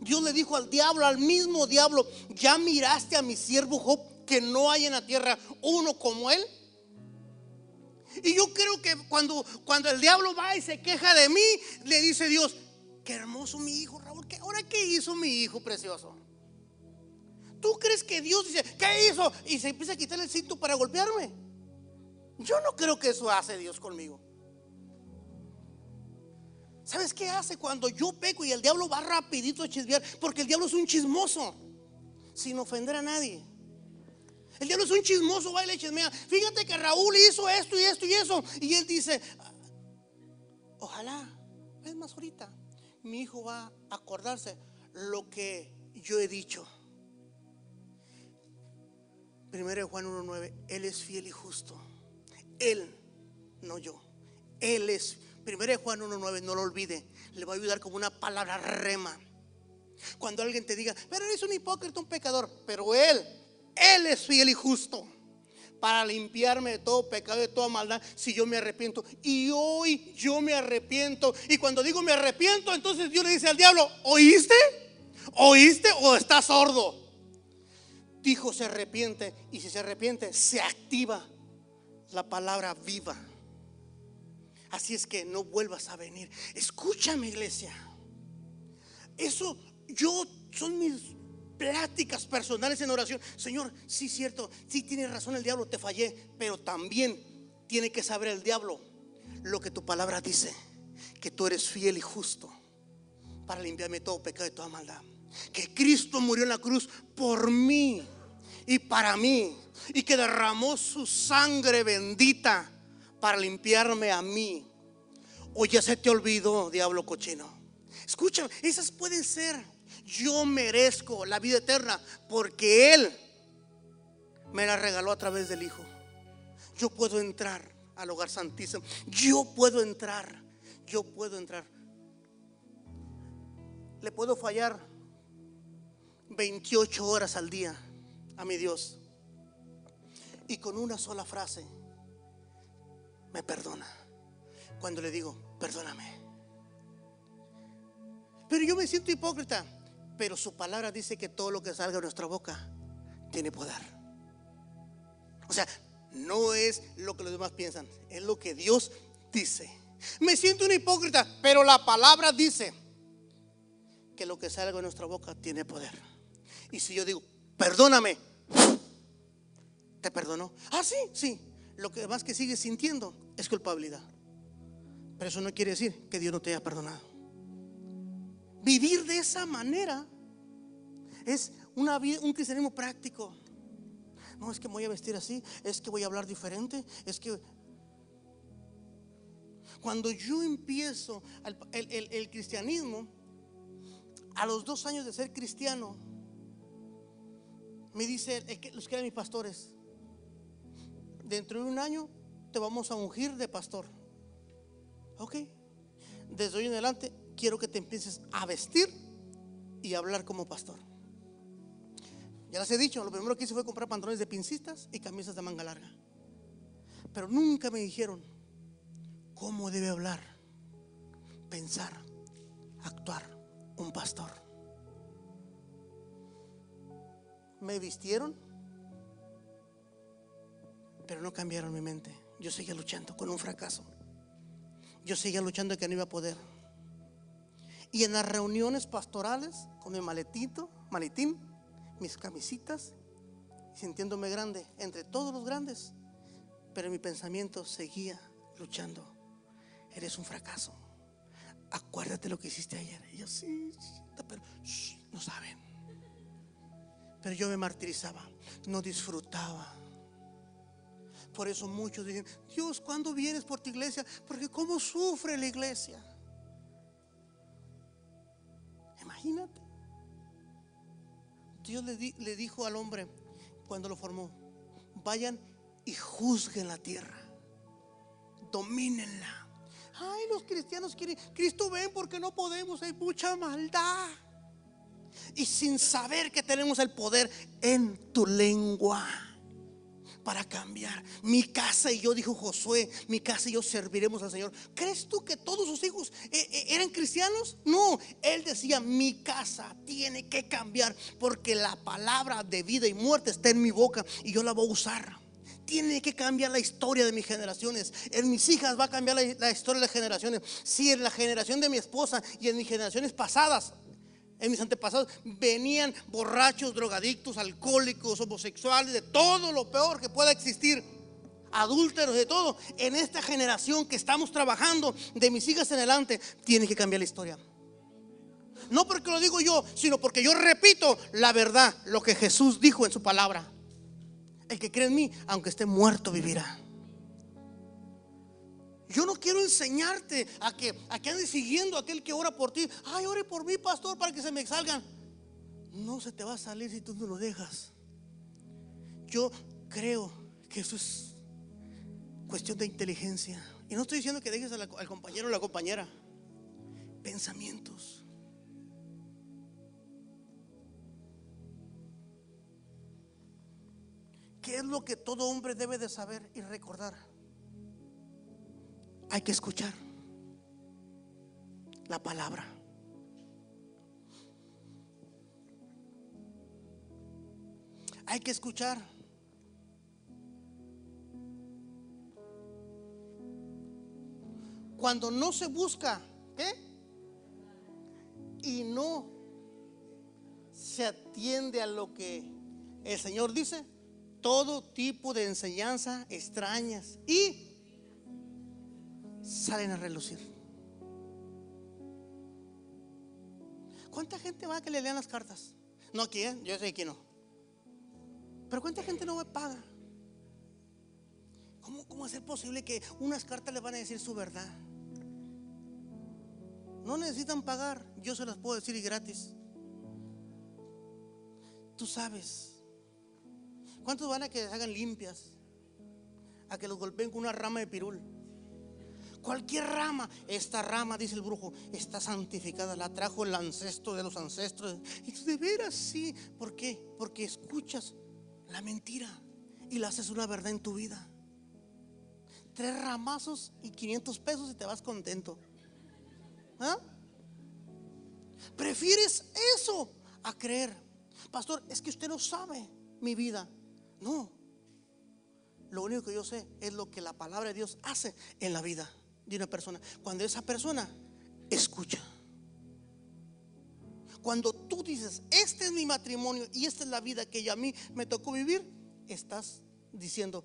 Dios le dijo al diablo, al mismo diablo, ya miraste a mi siervo Job, que no hay en la tierra uno como él. Y yo creo que cuando, cuando el diablo va y se queja de mí, le dice Dios, qué hermoso mi hijo, Raúl, ¿qué, ahora qué hizo mi hijo precioso? ¿Tú crees que Dios dice, ¿qué hizo? Y se empieza a quitar el cinto para golpearme. Yo no creo que eso hace Dios conmigo. ¿Sabes qué hace cuando yo peco y el diablo va rapidito a chismear? Porque el diablo es un chismoso, sin ofender a nadie. El diablo es un chismoso, va y le chismea. Fíjate que Raúl hizo esto y esto y eso. Y él dice, ojalá, es más ahorita, mi hijo va a acordarse lo que yo he dicho. Primero Juan 1.9, Él es fiel y justo. Él, no yo. Él es Primero Juan 1.9, no lo olvide. Le va a ayudar como una palabra rema. Cuando alguien te diga, pero eres un hipócrita, un pecador. Pero Él, Él es fiel y justo para limpiarme de todo pecado, de toda maldad, si yo me arrepiento. Y hoy yo me arrepiento. Y cuando digo me arrepiento, entonces Dios le dice al diablo, ¿oíste? ¿Oíste o estás sordo? Dijo, se arrepiente. Y si se arrepiente, se activa la palabra viva. Así es que no vuelvas a venir. Escúchame, iglesia. Eso yo son mis pláticas personales en oración. Señor, sí cierto, sí tiene razón el diablo, te fallé, pero también tiene que saber el diablo lo que tu palabra dice, que tú eres fiel y justo para limpiarme todo pecado y toda maldad. Que Cristo murió en la cruz por mí y para mí y que derramó su sangre bendita para limpiarme a mí. O ya se te olvidó, diablo cochino. Escúchame, esas pueden ser. Yo merezco la vida eterna porque Él me la regaló a través del Hijo. Yo puedo entrar al hogar santísimo. Yo puedo entrar. Yo puedo entrar. Le puedo fallar 28 horas al día a mi Dios. Y con una sola frase me perdona. Cuando le digo, perdóname. Pero yo me siento hipócrita. Pero su palabra dice que todo lo que salga de nuestra boca tiene poder. O sea, no es lo que los demás piensan, es lo que Dios dice. Me siento un hipócrita, pero la palabra dice que lo que salga de nuestra boca tiene poder. Y si yo digo, perdóname, ¿te perdonó? Ah, sí, sí. Lo que más que sigues sintiendo es culpabilidad. Pero eso no quiere decir que Dios no te haya perdonado. Vivir de esa manera es un cristianismo práctico. No es que me voy a vestir así, es que voy a hablar diferente, es que cuando yo empiezo el, cristianismo, a los dos años de ser cristiano, me dice los que eran mis pastores, dentro de un año te vamos a ungir de pastor. Ok, desde hoy en adelante quiero que te empieces a vestir y hablar como pastor. Ya les he dicho, lo primero que hice fue comprar pantalones de pincistas y camisas de manga larga. Pero nunca me dijeron, cómo debe hablar, pensar, actuar un pastor. Me vistieron, pero no cambiaron mi mente. Yo seguía luchando con un fracaso. Yo seguía luchando que no iba a poder. Y en las reuniones pastorales, con mi maletito, maletín, mis camisitas, sintiéndome grande entre todos los grandes, pero mi pensamiento seguía luchando. Eres un fracaso. Acuérdate lo que hiciste ayer. Y yo sí, pero no saben. Pero yo me martirizaba, no disfrutaba. Por eso muchos dicen, Dios, ¿cuándo vienes por tu iglesia? Porque cómo sufre la iglesia. Imagínate. Dios le, le dijo al hombre cuando lo formó, vayan y juzguen la tierra, domínenla. Ay, los cristianos quieren, Cristo ven porque no podemos, hay mucha maldad. Y sin saber que tenemos el poder en tu lengua para cambiar. Mi casa y yo, dijo Josué, mi casa y yo serviremos al Señor. ¿Crees tú que todos sus hijos eh, eh, eran cristianos? No, él decía, mi casa tiene que cambiar porque la palabra de vida y muerte está en mi boca y yo la voy a usar. Tiene que cambiar la historia de mis generaciones. En mis hijas va a cambiar la, la historia de las generaciones. Si en la generación de mi esposa y en mis generaciones pasadas en mis antepasados venían borrachos, drogadictos, alcohólicos, homosexuales, de todo lo peor que pueda existir, adúlteros, de todo. En esta generación que estamos trabajando, de mis hijas en adelante, tiene que cambiar la historia. No porque lo digo yo, sino porque yo repito la verdad, lo que Jesús dijo en su palabra. El que cree en mí, aunque esté muerto, vivirá. Yo no quiero enseñarte a que, a que andes siguiendo a aquel que ora por ti. Ay, ore por mí, pastor, para que se me salgan. No se te va a salir si tú no lo dejas. Yo creo que eso es cuestión de inteligencia. Y no estoy diciendo que dejes al compañero o la compañera. Pensamientos. ¿Qué es lo que todo hombre debe de saber y recordar? Hay que escuchar la palabra. Hay que escuchar. Cuando no se busca, ¿qué? Y no se atiende a lo que el Señor dice, todo tipo de enseñanza extrañas y salen a relucir. ¿Cuánta gente va a que le lean las cartas? No aquí, yo sé que no. Pero ¿cuánta gente no paga? ¿Cómo, ¿Cómo es posible que unas cartas le van a decir su verdad? No necesitan pagar, yo se las puedo decir y gratis. Tú sabes. ¿Cuántos van a que se hagan limpias? A que los golpeen con una rama de pirul. Cualquier rama, esta rama, dice el brujo, está santificada, la trajo el ancestro de los ancestros. Y de veras sí, ¿por qué? Porque escuchas la mentira y la haces una verdad en tu vida. Tres ramazos y 500 pesos y te vas contento. ¿Ah? Prefieres eso a creer. Pastor, es que usted no sabe mi vida. No. Lo único que yo sé es lo que la palabra de Dios hace en la vida de una persona. Cuando esa persona escucha. Cuando tú dices, este es mi matrimonio y esta es la vida que a mí me tocó vivir, estás diciendo,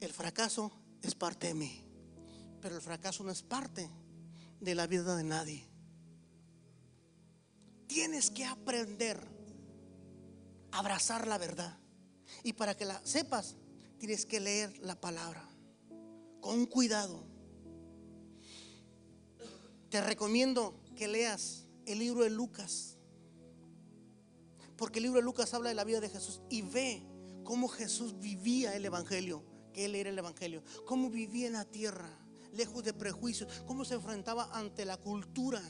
el fracaso es parte de mí. Pero el fracaso no es parte de la vida de nadie. Tienes que aprender a abrazar la verdad. Y para que la sepas, tienes que leer la palabra con cuidado te recomiendo que leas el libro de Lucas. Porque el libro de Lucas habla de la vida de Jesús y ve cómo Jesús vivía el Evangelio, que Él el Evangelio, cómo vivía en la tierra, lejos de prejuicios, cómo se enfrentaba ante la cultura.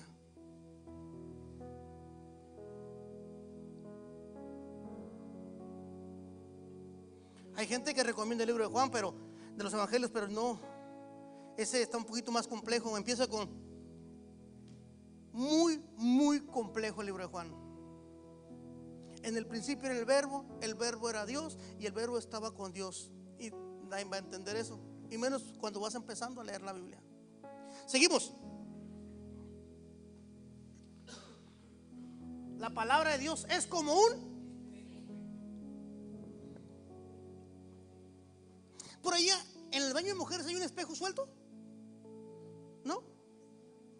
Hay gente que recomienda el libro de Juan, pero de los evangelios, pero no. ese está un poquito más complejo. Empieza con muy, muy complejo el libro de Juan. En el principio era el verbo, el verbo era Dios y el verbo estaba con Dios. Y nadie va a entender eso. Y menos cuando vas empezando a leer la Biblia. Seguimos. La palabra de Dios es como un... Por allá, en el baño de mujeres hay un espejo suelto.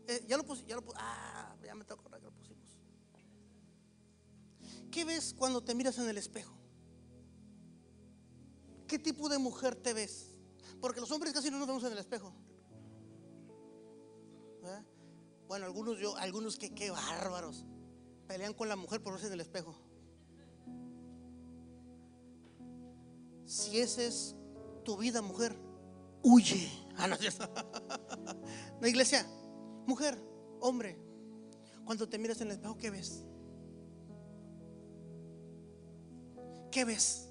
Eh, ya lo puse, ya lo puse. Ah, ya me tengo que que lo pusimos. ¿Qué ves cuando te miras en el espejo? ¿Qué tipo de mujer te ves? Porque los hombres casi no nos vemos en el espejo. ¿Eh? Bueno, algunos yo, algunos que qué bárbaros. Pelean con la mujer por verse en el espejo. Si esa es tu vida, mujer, huye. Ah, no, iglesia, mujer, hombre, cuando te miras en el espejo, ¿qué ves? ¿Qué ves?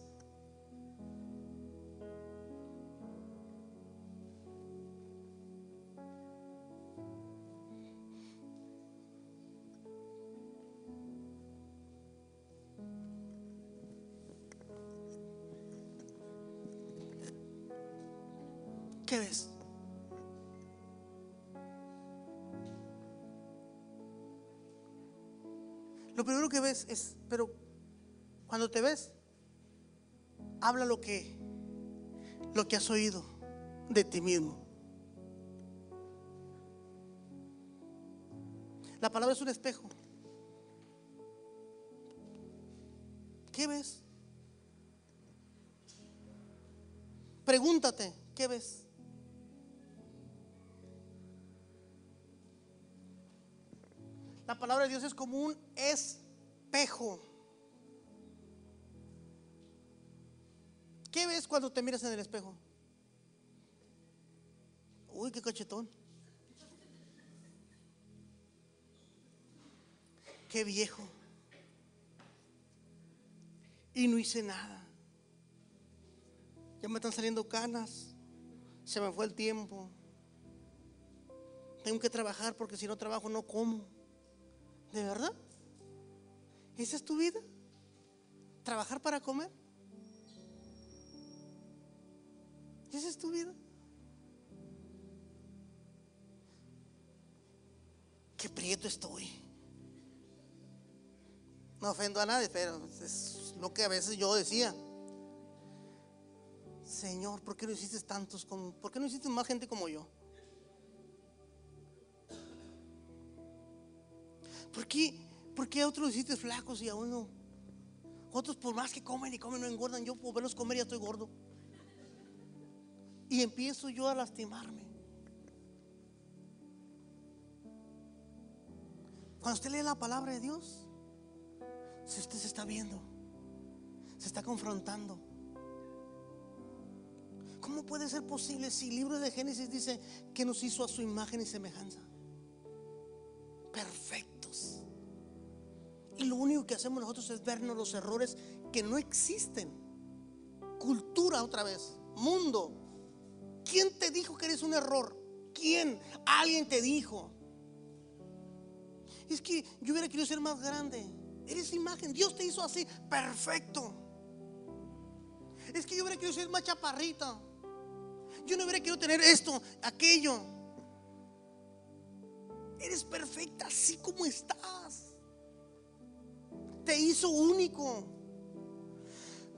¿Qué ves? Lo primero que ves es, pero cuando te ves, habla lo que lo que has oído de ti mismo. La palabra es un espejo. ¿Qué ves? Pregúntate, ¿qué ves? La palabra de Dios es como un espejo. ¿Qué ves cuando te miras en el espejo? Uy, qué cachetón. Qué viejo. Y no hice nada. Ya me están saliendo canas. Se me fue el tiempo. Tengo que trabajar porque si no trabajo no como. ¿De verdad? ¿Esa es tu vida? ¿Trabajar para comer? ¿Esa es tu vida? Qué prieto estoy. No ofendo a nadie, pero es lo que a veces yo decía. Señor, ¿por qué no hiciste tantos como, por qué no hiciste más gente como yo? ¿Por qué, ¿Por qué a otros hiciste flacos y a uno? Otros por más que comen y comen no engordan. Yo por verlos comer ya estoy gordo. Y empiezo yo a lastimarme. Cuando usted lee la palabra de Dios, si usted se está viendo, se está confrontando. ¿Cómo puede ser posible si el libro de Génesis dice que nos hizo a su imagen y semejanza? Perfectos. Lo único que hacemos nosotros es vernos los errores que no existen. Cultura otra vez, mundo. ¿Quién te dijo que eres un error? ¿Quién? Alguien te dijo. Es que yo hubiera querido ser más grande. Eres imagen. Dios te hizo así. Perfecto. Es que yo hubiera querido ser más chaparrita. Yo no hubiera querido tener esto, aquello. Eres perfecta así como estás. Te hizo único.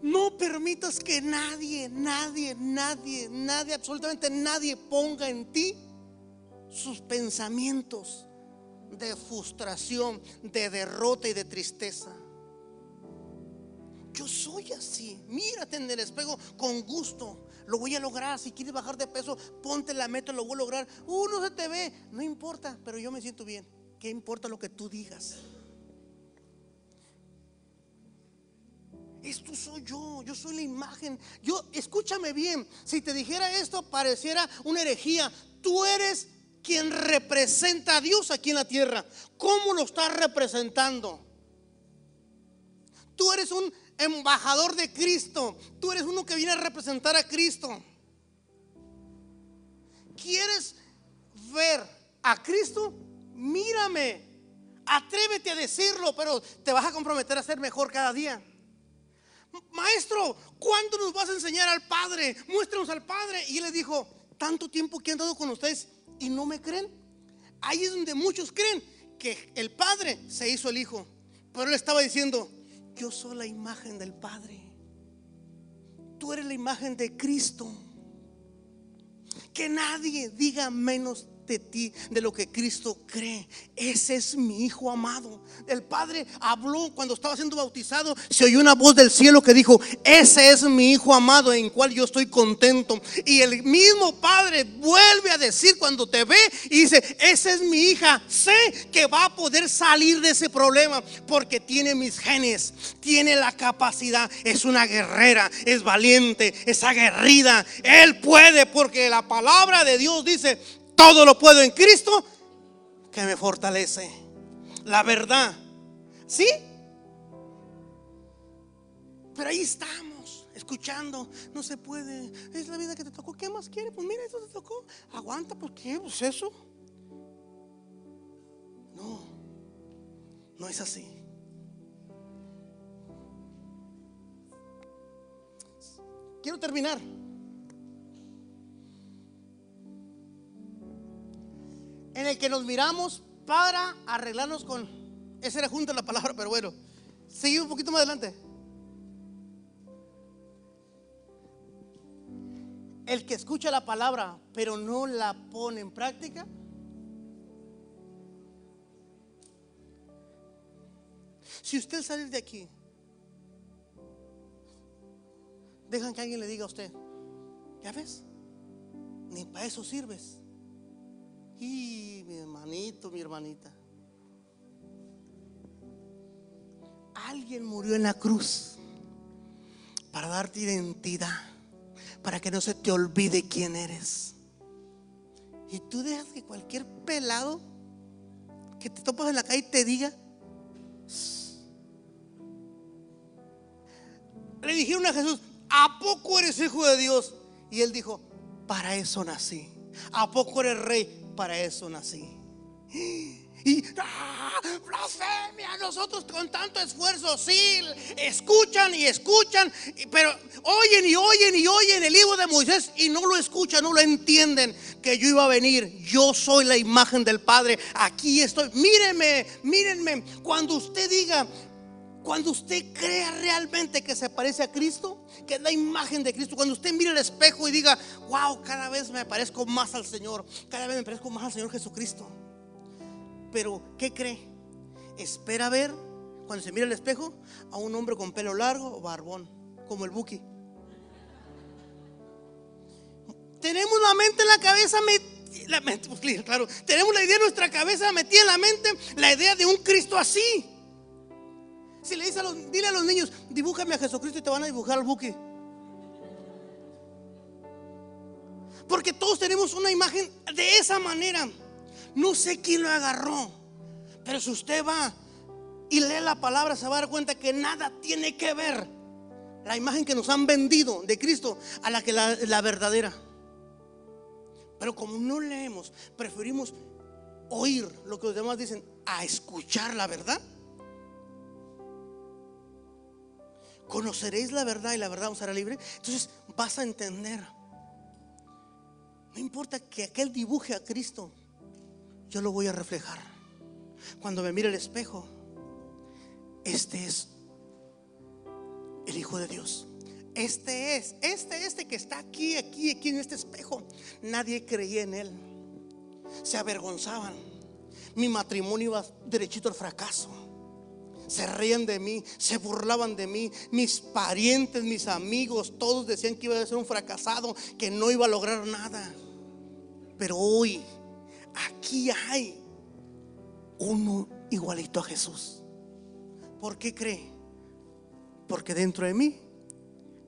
No permitas que nadie, nadie, nadie, nadie, absolutamente nadie ponga en ti sus pensamientos de frustración, de derrota y de tristeza. Yo soy así. Mírate en el espejo con gusto. Lo voy a lograr. Si quieres bajar de peso, ponte la meta, lo voy a lograr. Uno se te ve. No importa, pero yo me siento bien. ¿Qué importa lo que tú digas? Esto soy yo, yo soy la imagen. Yo, escúchame bien, si te dijera esto pareciera una herejía. Tú eres quien representa a Dios aquí en la tierra. ¿Cómo lo estás representando? Tú eres un embajador de Cristo. Tú eres uno que viene a representar a Cristo. ¿Quieres ver a Cristo? Mírame. Atrévete a decirlo, pero te vas a comprometer a ser mejor cada día. Maestro, ¿cuándo nos vas a enseñar al Padre? Muéstranos al Padre. Y él le dijo, tanto tiempo que he andado con ustedes y no me creen. Ahí es donde muchos creen que el Padre se hizo el Hijo. Pero él estaba diciendo, yo soy la imagen del Padre. Tú eres la imagen de Cristo. Que nadie diga menos de ti, de lo que Cristo cree. Ese es mi Hijo amado. El Padre habló cuando estaba siendo bautizado. Se oyó una voz del cielo que dijo, ese es mi Hijo amado en cual yo estoy contento. Y el mismo Padre vuelve a decir cuando te ve y dice, esa es mi hija. Sé que va a poder salir de ese problema porque tiene mis genes, tiene la capacidad. Es una guerrera, es valiente, es aguerrida. Él puede porque la palabra de Dios dice, todo lo puedo en Cristo que me fortalece. La verdad. ¿Sí? Pero ahí estamos, escuchando. No se puede. Es la vida que te tocó. ¿Qué más quiere? Pues mira, eso te tocó. Aguanta, ¿por qué? Pues eso. No, no es así. Quiero terminar. En el que nos miramos para arreglarnos con... Esa era junto la palabra, pero bueno. Seguimos un poquito más adelante. El que escucha la palabra, pero no la pone en práctica. Si usted sale de aquí, dejan que alguien le diga a usted, ¿ya ves? Ni para eso sirves. Y mi hermanito, mi hermanita. Alguien murió en la cruz para darte identidad, para que no se te olvide quién eres. Y tú dejas que cualquier pelado que te topas en la calle te diga. Le dijeron a Jesús, ¿a poco eres hijo de Dios? Y él dijo, para eso nací. ¿A poco eres rey? Para eso nací. Y ¡ah! blasfemia, nosotros con tanto esfuerzo, sí, escuchan y escuchan, pero oyen y oyen y oyen el libro de Moisés y no lo escuchan, no lo entienden, que yo iba a venir, yo soy la imagen del Padre, aquí estoy, mírenme, mírenme, cuando usted diga, cuando usted crea realmente que se parece a Cristo, que es la imagen de Cristo, cuando usted mire el espejo y diga, wow, cada vez me parezco más al Señor, cada vez me parezco más al Señor Jesucristo. Pero, ¿qué cree? Espera ver, cuando se mira el espejo, a un hombre con pelo largo o barbón, como el Buki. Tenemos la mente en la cabeza la mente, pues, claro, tenemos la idea en nuestra cabeza metida en la mente, la idea de un Cristo así. Si le dice a los, niños, dibújame a Jesucristo y te van a dibujar al buque. Porque todos tenemos una imagen de esa manera. No sé quién lo agarró, pero si usted va y lee la palabra, se va a dar cuenta que nada tiene que ver la imagen que nos han vendido de Cristo a la que la verdadera. Pero como no leemos, preferimos oír lo que los demás dicen a escuchar la verdad. Conoceréis la verdad y la verdad os hará libre. Entonces vas a entender. No importa que aquel dibuje a Cristo, yo lo voy a reflejar. Cuando me mire el espejo, este es el Hijo de Dios. Este es, este, este que está aquí, aquí, aquí en este espejo. Nadie creía en él. Se avergonzaban. Mi matrimonio iba derechito al fracaso se reían de mí, se burlaban de mí, mis parientes, mis amigos, todos decían que iba a ser un fracasado, que no iba a lograr nada. Pero hoy, aquí hay uno igualito a Jesús. ¿Por qué cree? Porque dentro de mí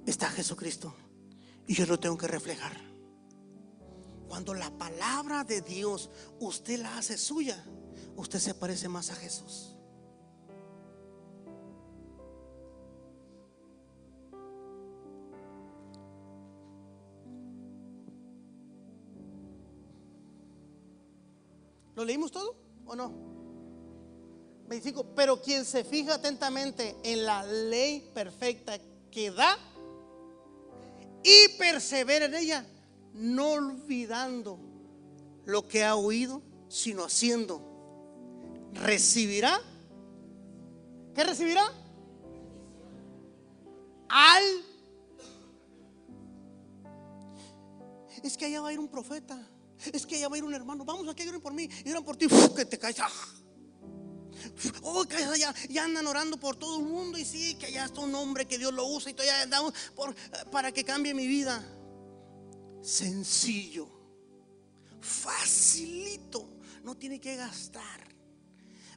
está Jesucristo y yo lo tengo que reflejar. Cuando la palabra de Dios usted la hace suya, usted se parece más a Jesús. ¿Lo leímos todo o no? 25. Pero quien se fija atentamente en la ley perfecta que da y persevera en ella, no olvidando lo que ha oído, sino haciendo, recibirá. ¿Qué recibirá? Al. Es que allá va a ir un profeta. Es que allá va a ir un hermano. Vamos a que lloren por mí. Y oran por ti. que te caes. ¡ah! Oh, que allá, ya andan orando por todo el mundo. Y sí, que allá está un hombre que Dios lo usa. Y todavía andamos por, para que cambie mi vida. Sencillo. Facilito. No tiene que gastar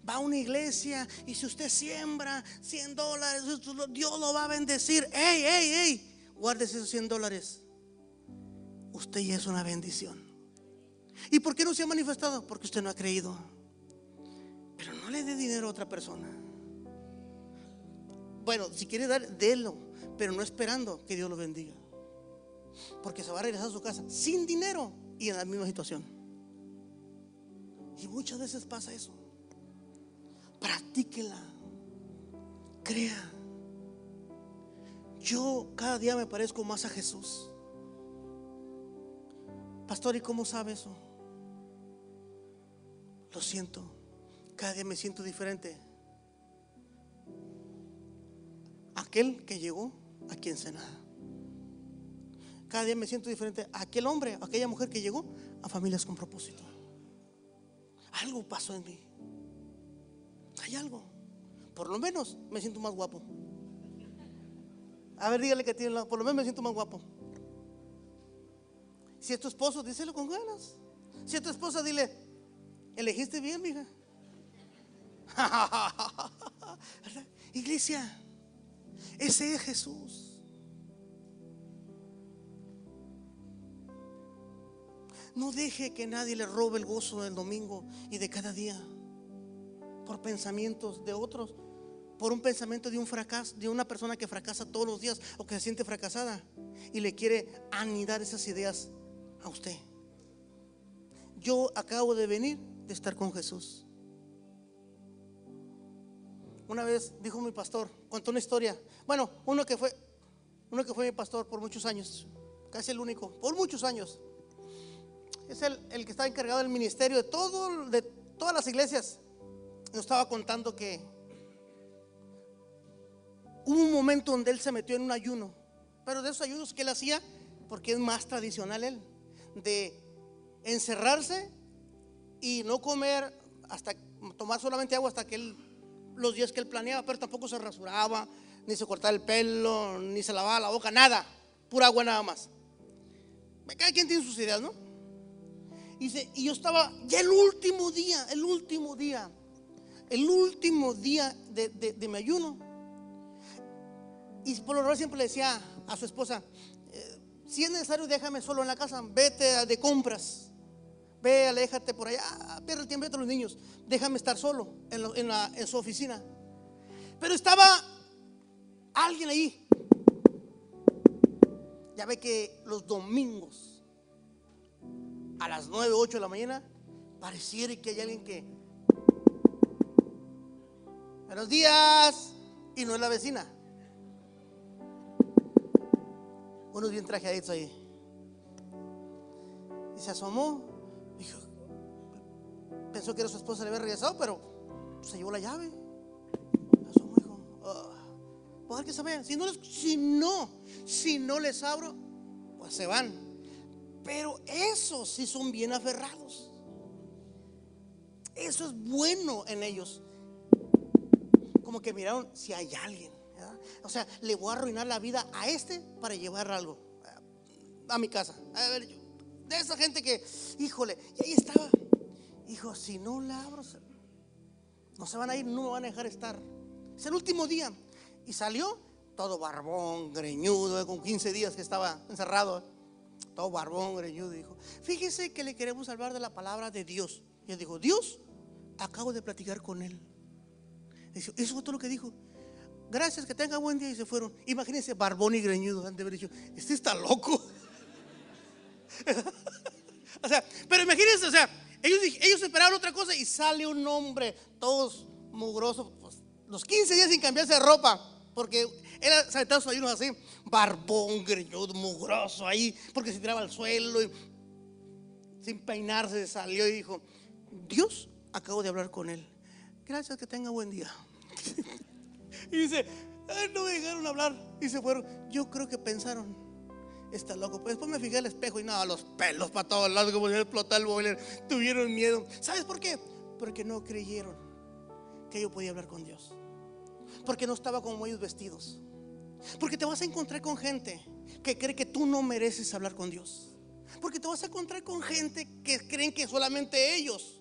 va a una iglesia y si usted siembra 100 dólares, Dios lo va a bendecir. Ey, ey, ey, guárdese esos 100 dólares. Usted ya es una bendición. ¿Y por qué no se ha manifestado? Porque usted no ha creído. Pero no le dé dinero a otra persona. Bueno, si quiere dar, délo, pero no esperando que Dios lo bendiga. Porque se va a regresar a su casa sin dinero y en la misma situación. Y muchas veces pasa eso. Practíquela. Crea. Yo cada día me parezco más a Jesús. Pastor, ¿y cómo sabe eso? Lo siento. Cada día me siento diferente. Aquel que llegó aquí en Senada. Cada día me siento diferente. Aquel hombre, aquella mujer que llegó a familias con propósito. Algo pasó en mí. Hay algo. Por lo menos me siento más guapo. A ver, dígale que tiene, por lo menos me siento más guapo. Si es tu esposo, díselo con ganas. Si es tu esposa, dile, elegiste bien, mija. Iglesia, ese es Jesús. No deje que nadie le robe el gozo del domingo y de cada día por pensamientos de otros, por un pensamiento de un fracaso, de una persona que fracasa todos los días o que se siente fracasada y le quiere anidar esas ideas a usted. Yo acabo de venir de estar con Jesús. Una vez dijo mi pastor, contó una historia. Bueno, uno que fue, uno que fue mi pastor por muchos años, casi el único, por muchos años. Es el, el que está encargado del ministerio de todo, de todas las iglesias nos estaba contando que hubo un momento donde él se metió en un ayuno, pero de esos ayunos que él hacía, porque es más tradicional él, de encerrarse y no comer hasta tomar solamente agua hasta que los días que él planeaba, pero tampoco se rasuraba, ni se cortaba el pelo, ni se lavaba la boca, nada, pura agua nada más. Cada quien tiene sus ideas, ¿no? Y, yo estaba ya el último día, el último día, el último día de, mi ayuno. Y por lo general siempre le decía a su esposa, eh, si es necesario déjame solo en la casa, vete de compras, ve, aléjate por allá, pierde el tiempo de los niños, déjame estar solo en, su oficina. Pero estaba alguien ahí. Ya ve que los domingos a las 9, 8 de la mañana pareciera que hay alguien que Buenos días. Y no es la vecina. Unos bien trajeaditos ahí. Y se asomó. Pensó que era su esposa, le había regresado, pero se llevó la llave. Asomó, dijo, oh, que se vayan. Si no, si no, les abro, pues se van. Pero esos sí son bien aferrados. Eso es bueno en ellos como que miraron si hay alguien. O sea, le voy a arruinar la vida a este para llevar algo a mi casa. A ver, esa gente que, híjole, y ahí estaba. Hijo, si no la abro, no se van a ir, no me van a dejar estar. Es el último día. Y salió todo barbón, greñudo, eh, con 15 días que estaba encerrado. Todo barbón, greñudo. Dijo, fíjese que le queremos hablar de la palabra de Dios. Y él dijo, Dios, acabo de platicar con él. Eso fue todo lo que dijo. Gracias, que tenga buen día y se fueron. Imagínense, barbón y greñudo. Han de haber dicho, este está loco. o sea, pero imagínense, o sea, Ellos, ellos esperaban otra cosa y sale un hombre, todos mugrosos, pues, los 15 días sin cambiarse de ropa, porque era sentado ahí así, barbón, greñudo, mugroso ahí, porque se tiraba al suelo y sin peinarse salió y dijo, Dios acabo de hablar con él. Gracias, que tenga buen día. y dice, no me dejaron hablar y se fueron. Yo creo que pensaron, está loco. Pues después me fijé al espejo y nada, los pelos para todos lados, como si explotar el boiler. Tuvieron miedo. ¿Sabes por qué? Porque no creyeron que yo podía hablar con Dios. Porque no estaba como ellos vestidos. Porque te vas a encontrar con gente que cree que tú no mereces hablar con Dios. Porque te vas a encontrar con gente que creen que solamente ellos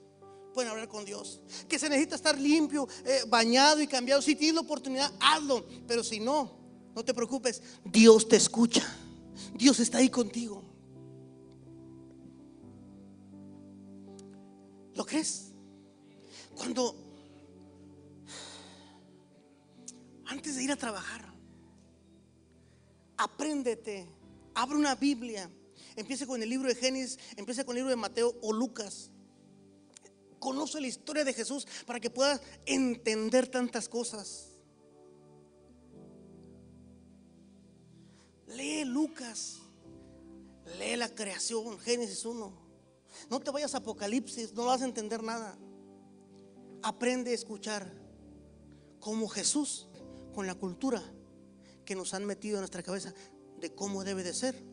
pueden hablar con Dios. Que se necesita estar limpio, eh, bañado y cambiado. Si tienes la oportunidad, hazlo. Pero si no, no te preocupes. Dios te escucha. Dios está ahí contigo. ¿Lo crees? Cuando antes de ir a trabajar, apréndete, abre una Biblia, empieza con el libro de Génesis, empieza con el libro de Mateo o Lucas. Conoce la historia de Jesús para que puedas entender tantas cosas. Lee Lucas, lee la creación, Génesis 1. No te vayas a Apocalipsis, no vas a entender nada. Aprende a escuchar como Jesús con la cultura que nos han metido en nuestra cabeza de cómo debe de ser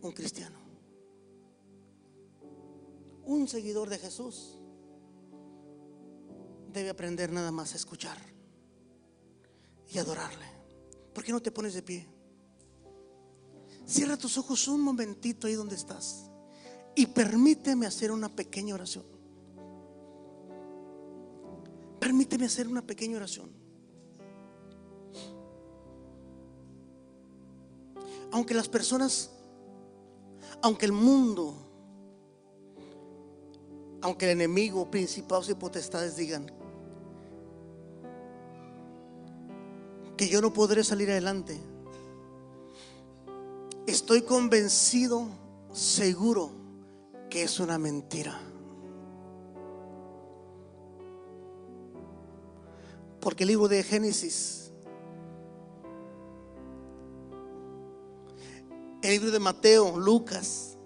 un cristiano. Un seguidor de Jesús debe aprender nada más a escuchar y adorarle. ¿Por qué no te pones de pie? Cierra tus ojos un momentito ahí donde estás y permíteme hacer una pequeña oración. Permíteme hacer una pequeña oración. Aunque las personas, aunque el mundo, aunque el enemigo, principados y potestades digan que yo no podré salir adelante. Estoy convencido, seguro, que es una mentira. Porque el libro de Génesis, el libro de Mateo, Lucas,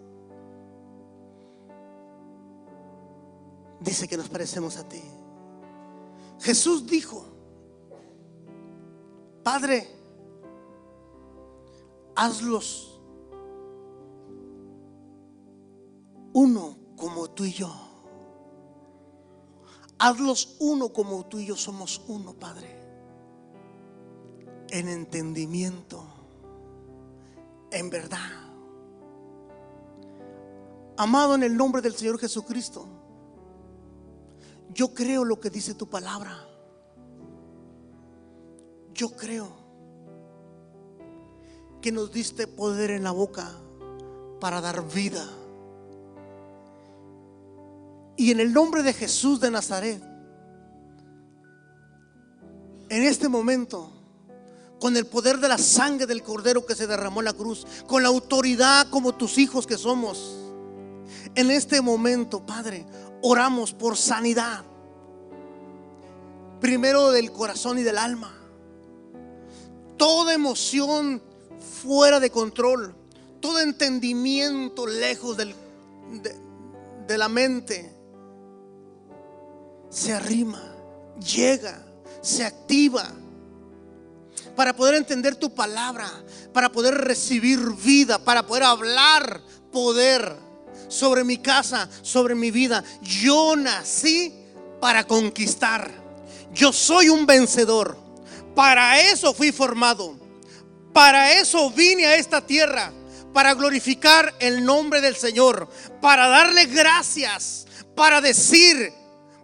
dice que nos parecemos a ti. Jesús dijo, Padre, hazlos uno como tú y yo. Hazlos uno como tú y yo somos uno, Padre. En entendimiento, en verdad. Amado en el nombre del Señor Jesucristo, yo creo lo que dice tu palabra. Yo creo que nos diste poder en la boca para dar vida. Y en el nombre de Jesús de Nazaret, en este momento, con el poder de la sangre del cordero que se derramó en la cruz, con la autoridad como tus hijos que somos, en este momento, Padre, oramos por sanidad, primero del corazón y del alma. Toda emoción fuera de control, todo entendimiento lejos de, la mente, se arrima, llega, se activa para poder entender tu palabra, para poder recibir vida, para poder hablar poder sobre mi casa, sobre mi vida. Yo nací para conquistar. Yo soy un vencedor. Para eso fui formado. Para eso vine a esta tierra. Para glorificar el nombre del Señor. Para darle gracias. Para decir,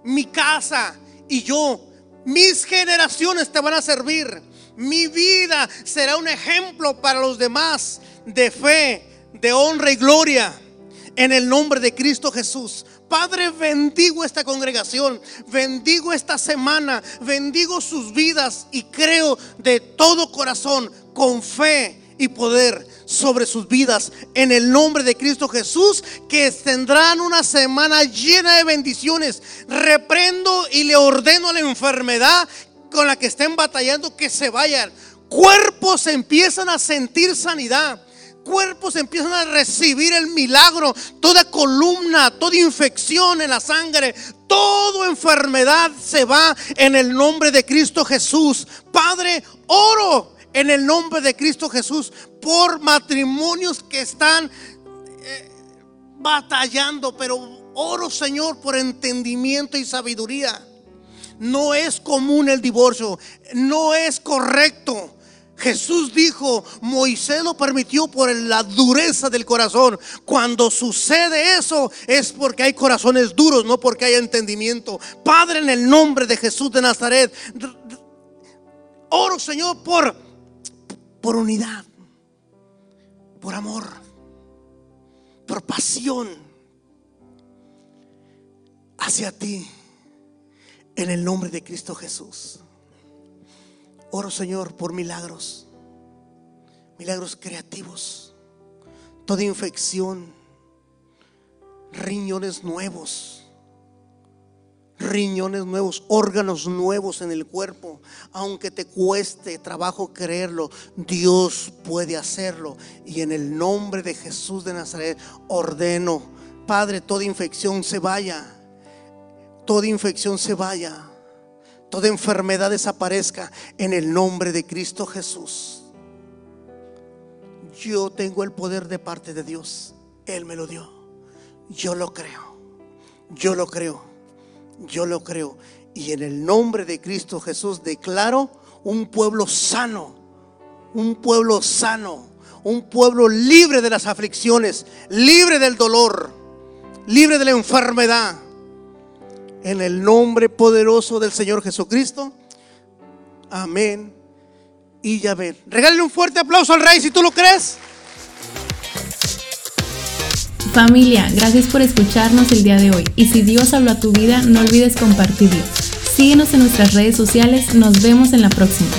mi casa y yo, mis generaciones te van a servir. Mi vida será un ejemplo para los demás de fe, de honra y gloria. En el nombre de Cristo Jesús. Padre, bendigo esta congregación, bendigo esta semana, bendigo sus vidas y creo de todo corazón, con fe y poder, sobre sus vidas en el nombre de Cristo Jesús, que tendrán una semana llena de bendiciones. Reprendo y le ordeno a la enfermedad con la que estén batallando que se vayan. Cuerpos empiezan a sentir sanidad cuerpos empiezan a recibir el milagro. Toda columna, toda infección en la sangre, toda enfermedad se va en el nombre de Cristo Jesús. Padre, oro en el nombre de Cristo Jesús por matrimonios que están eh, batallando, pero oro Señor por entendimiento y sabiduría. No es común el divorcio, no es correcto. Jesús dijo, Moisés lo permitió por la dureza del corazón. Cuando sucede eso es porque hay corazones duros, no porque hay entendimiento. Padre, en el nombre de Jesús de Nazaret, oro Señor por, por unidad, por amor, por pasión hacia ti, en el nombre de Cristo Jesús. Oro, Señor, por milagros, milagros creativos, toda infección, riñones nuevos, riñones nuevos, órganos nuevos en el cuerpo. Aunque te cueste trabajo creerlo, Dios puede hacerlo. Y en el nombre de Jesús de Nazaret ordeno, Padre, toda infección se vaya, toda infección se vaya toda enfermedad desaparezca en el nombre de Cristo Jesús. Yo tengo el poder de parte de Dios. Él me lo dio. Yo lo creo. Yo lo creo. Yo lo creo. Y en el nombre de Cristo Jesús declaro un pueblo sano. Un pueblo sano. Un pueblo libre de las aflicciones. Libre del dolor. Libre de la enfermedad en el nombre poderoso del Señor Jesucristo. Amén. Y ya ven. Regálale un fuerte aplauso al Rey si tú lo crees. Familia, gracias por escucharnos el día de hoy. Y si Dios habló a tu vida, no olvides compartirlo. Síguenos en nuestras redes sociales. Nos vemos en la próxima.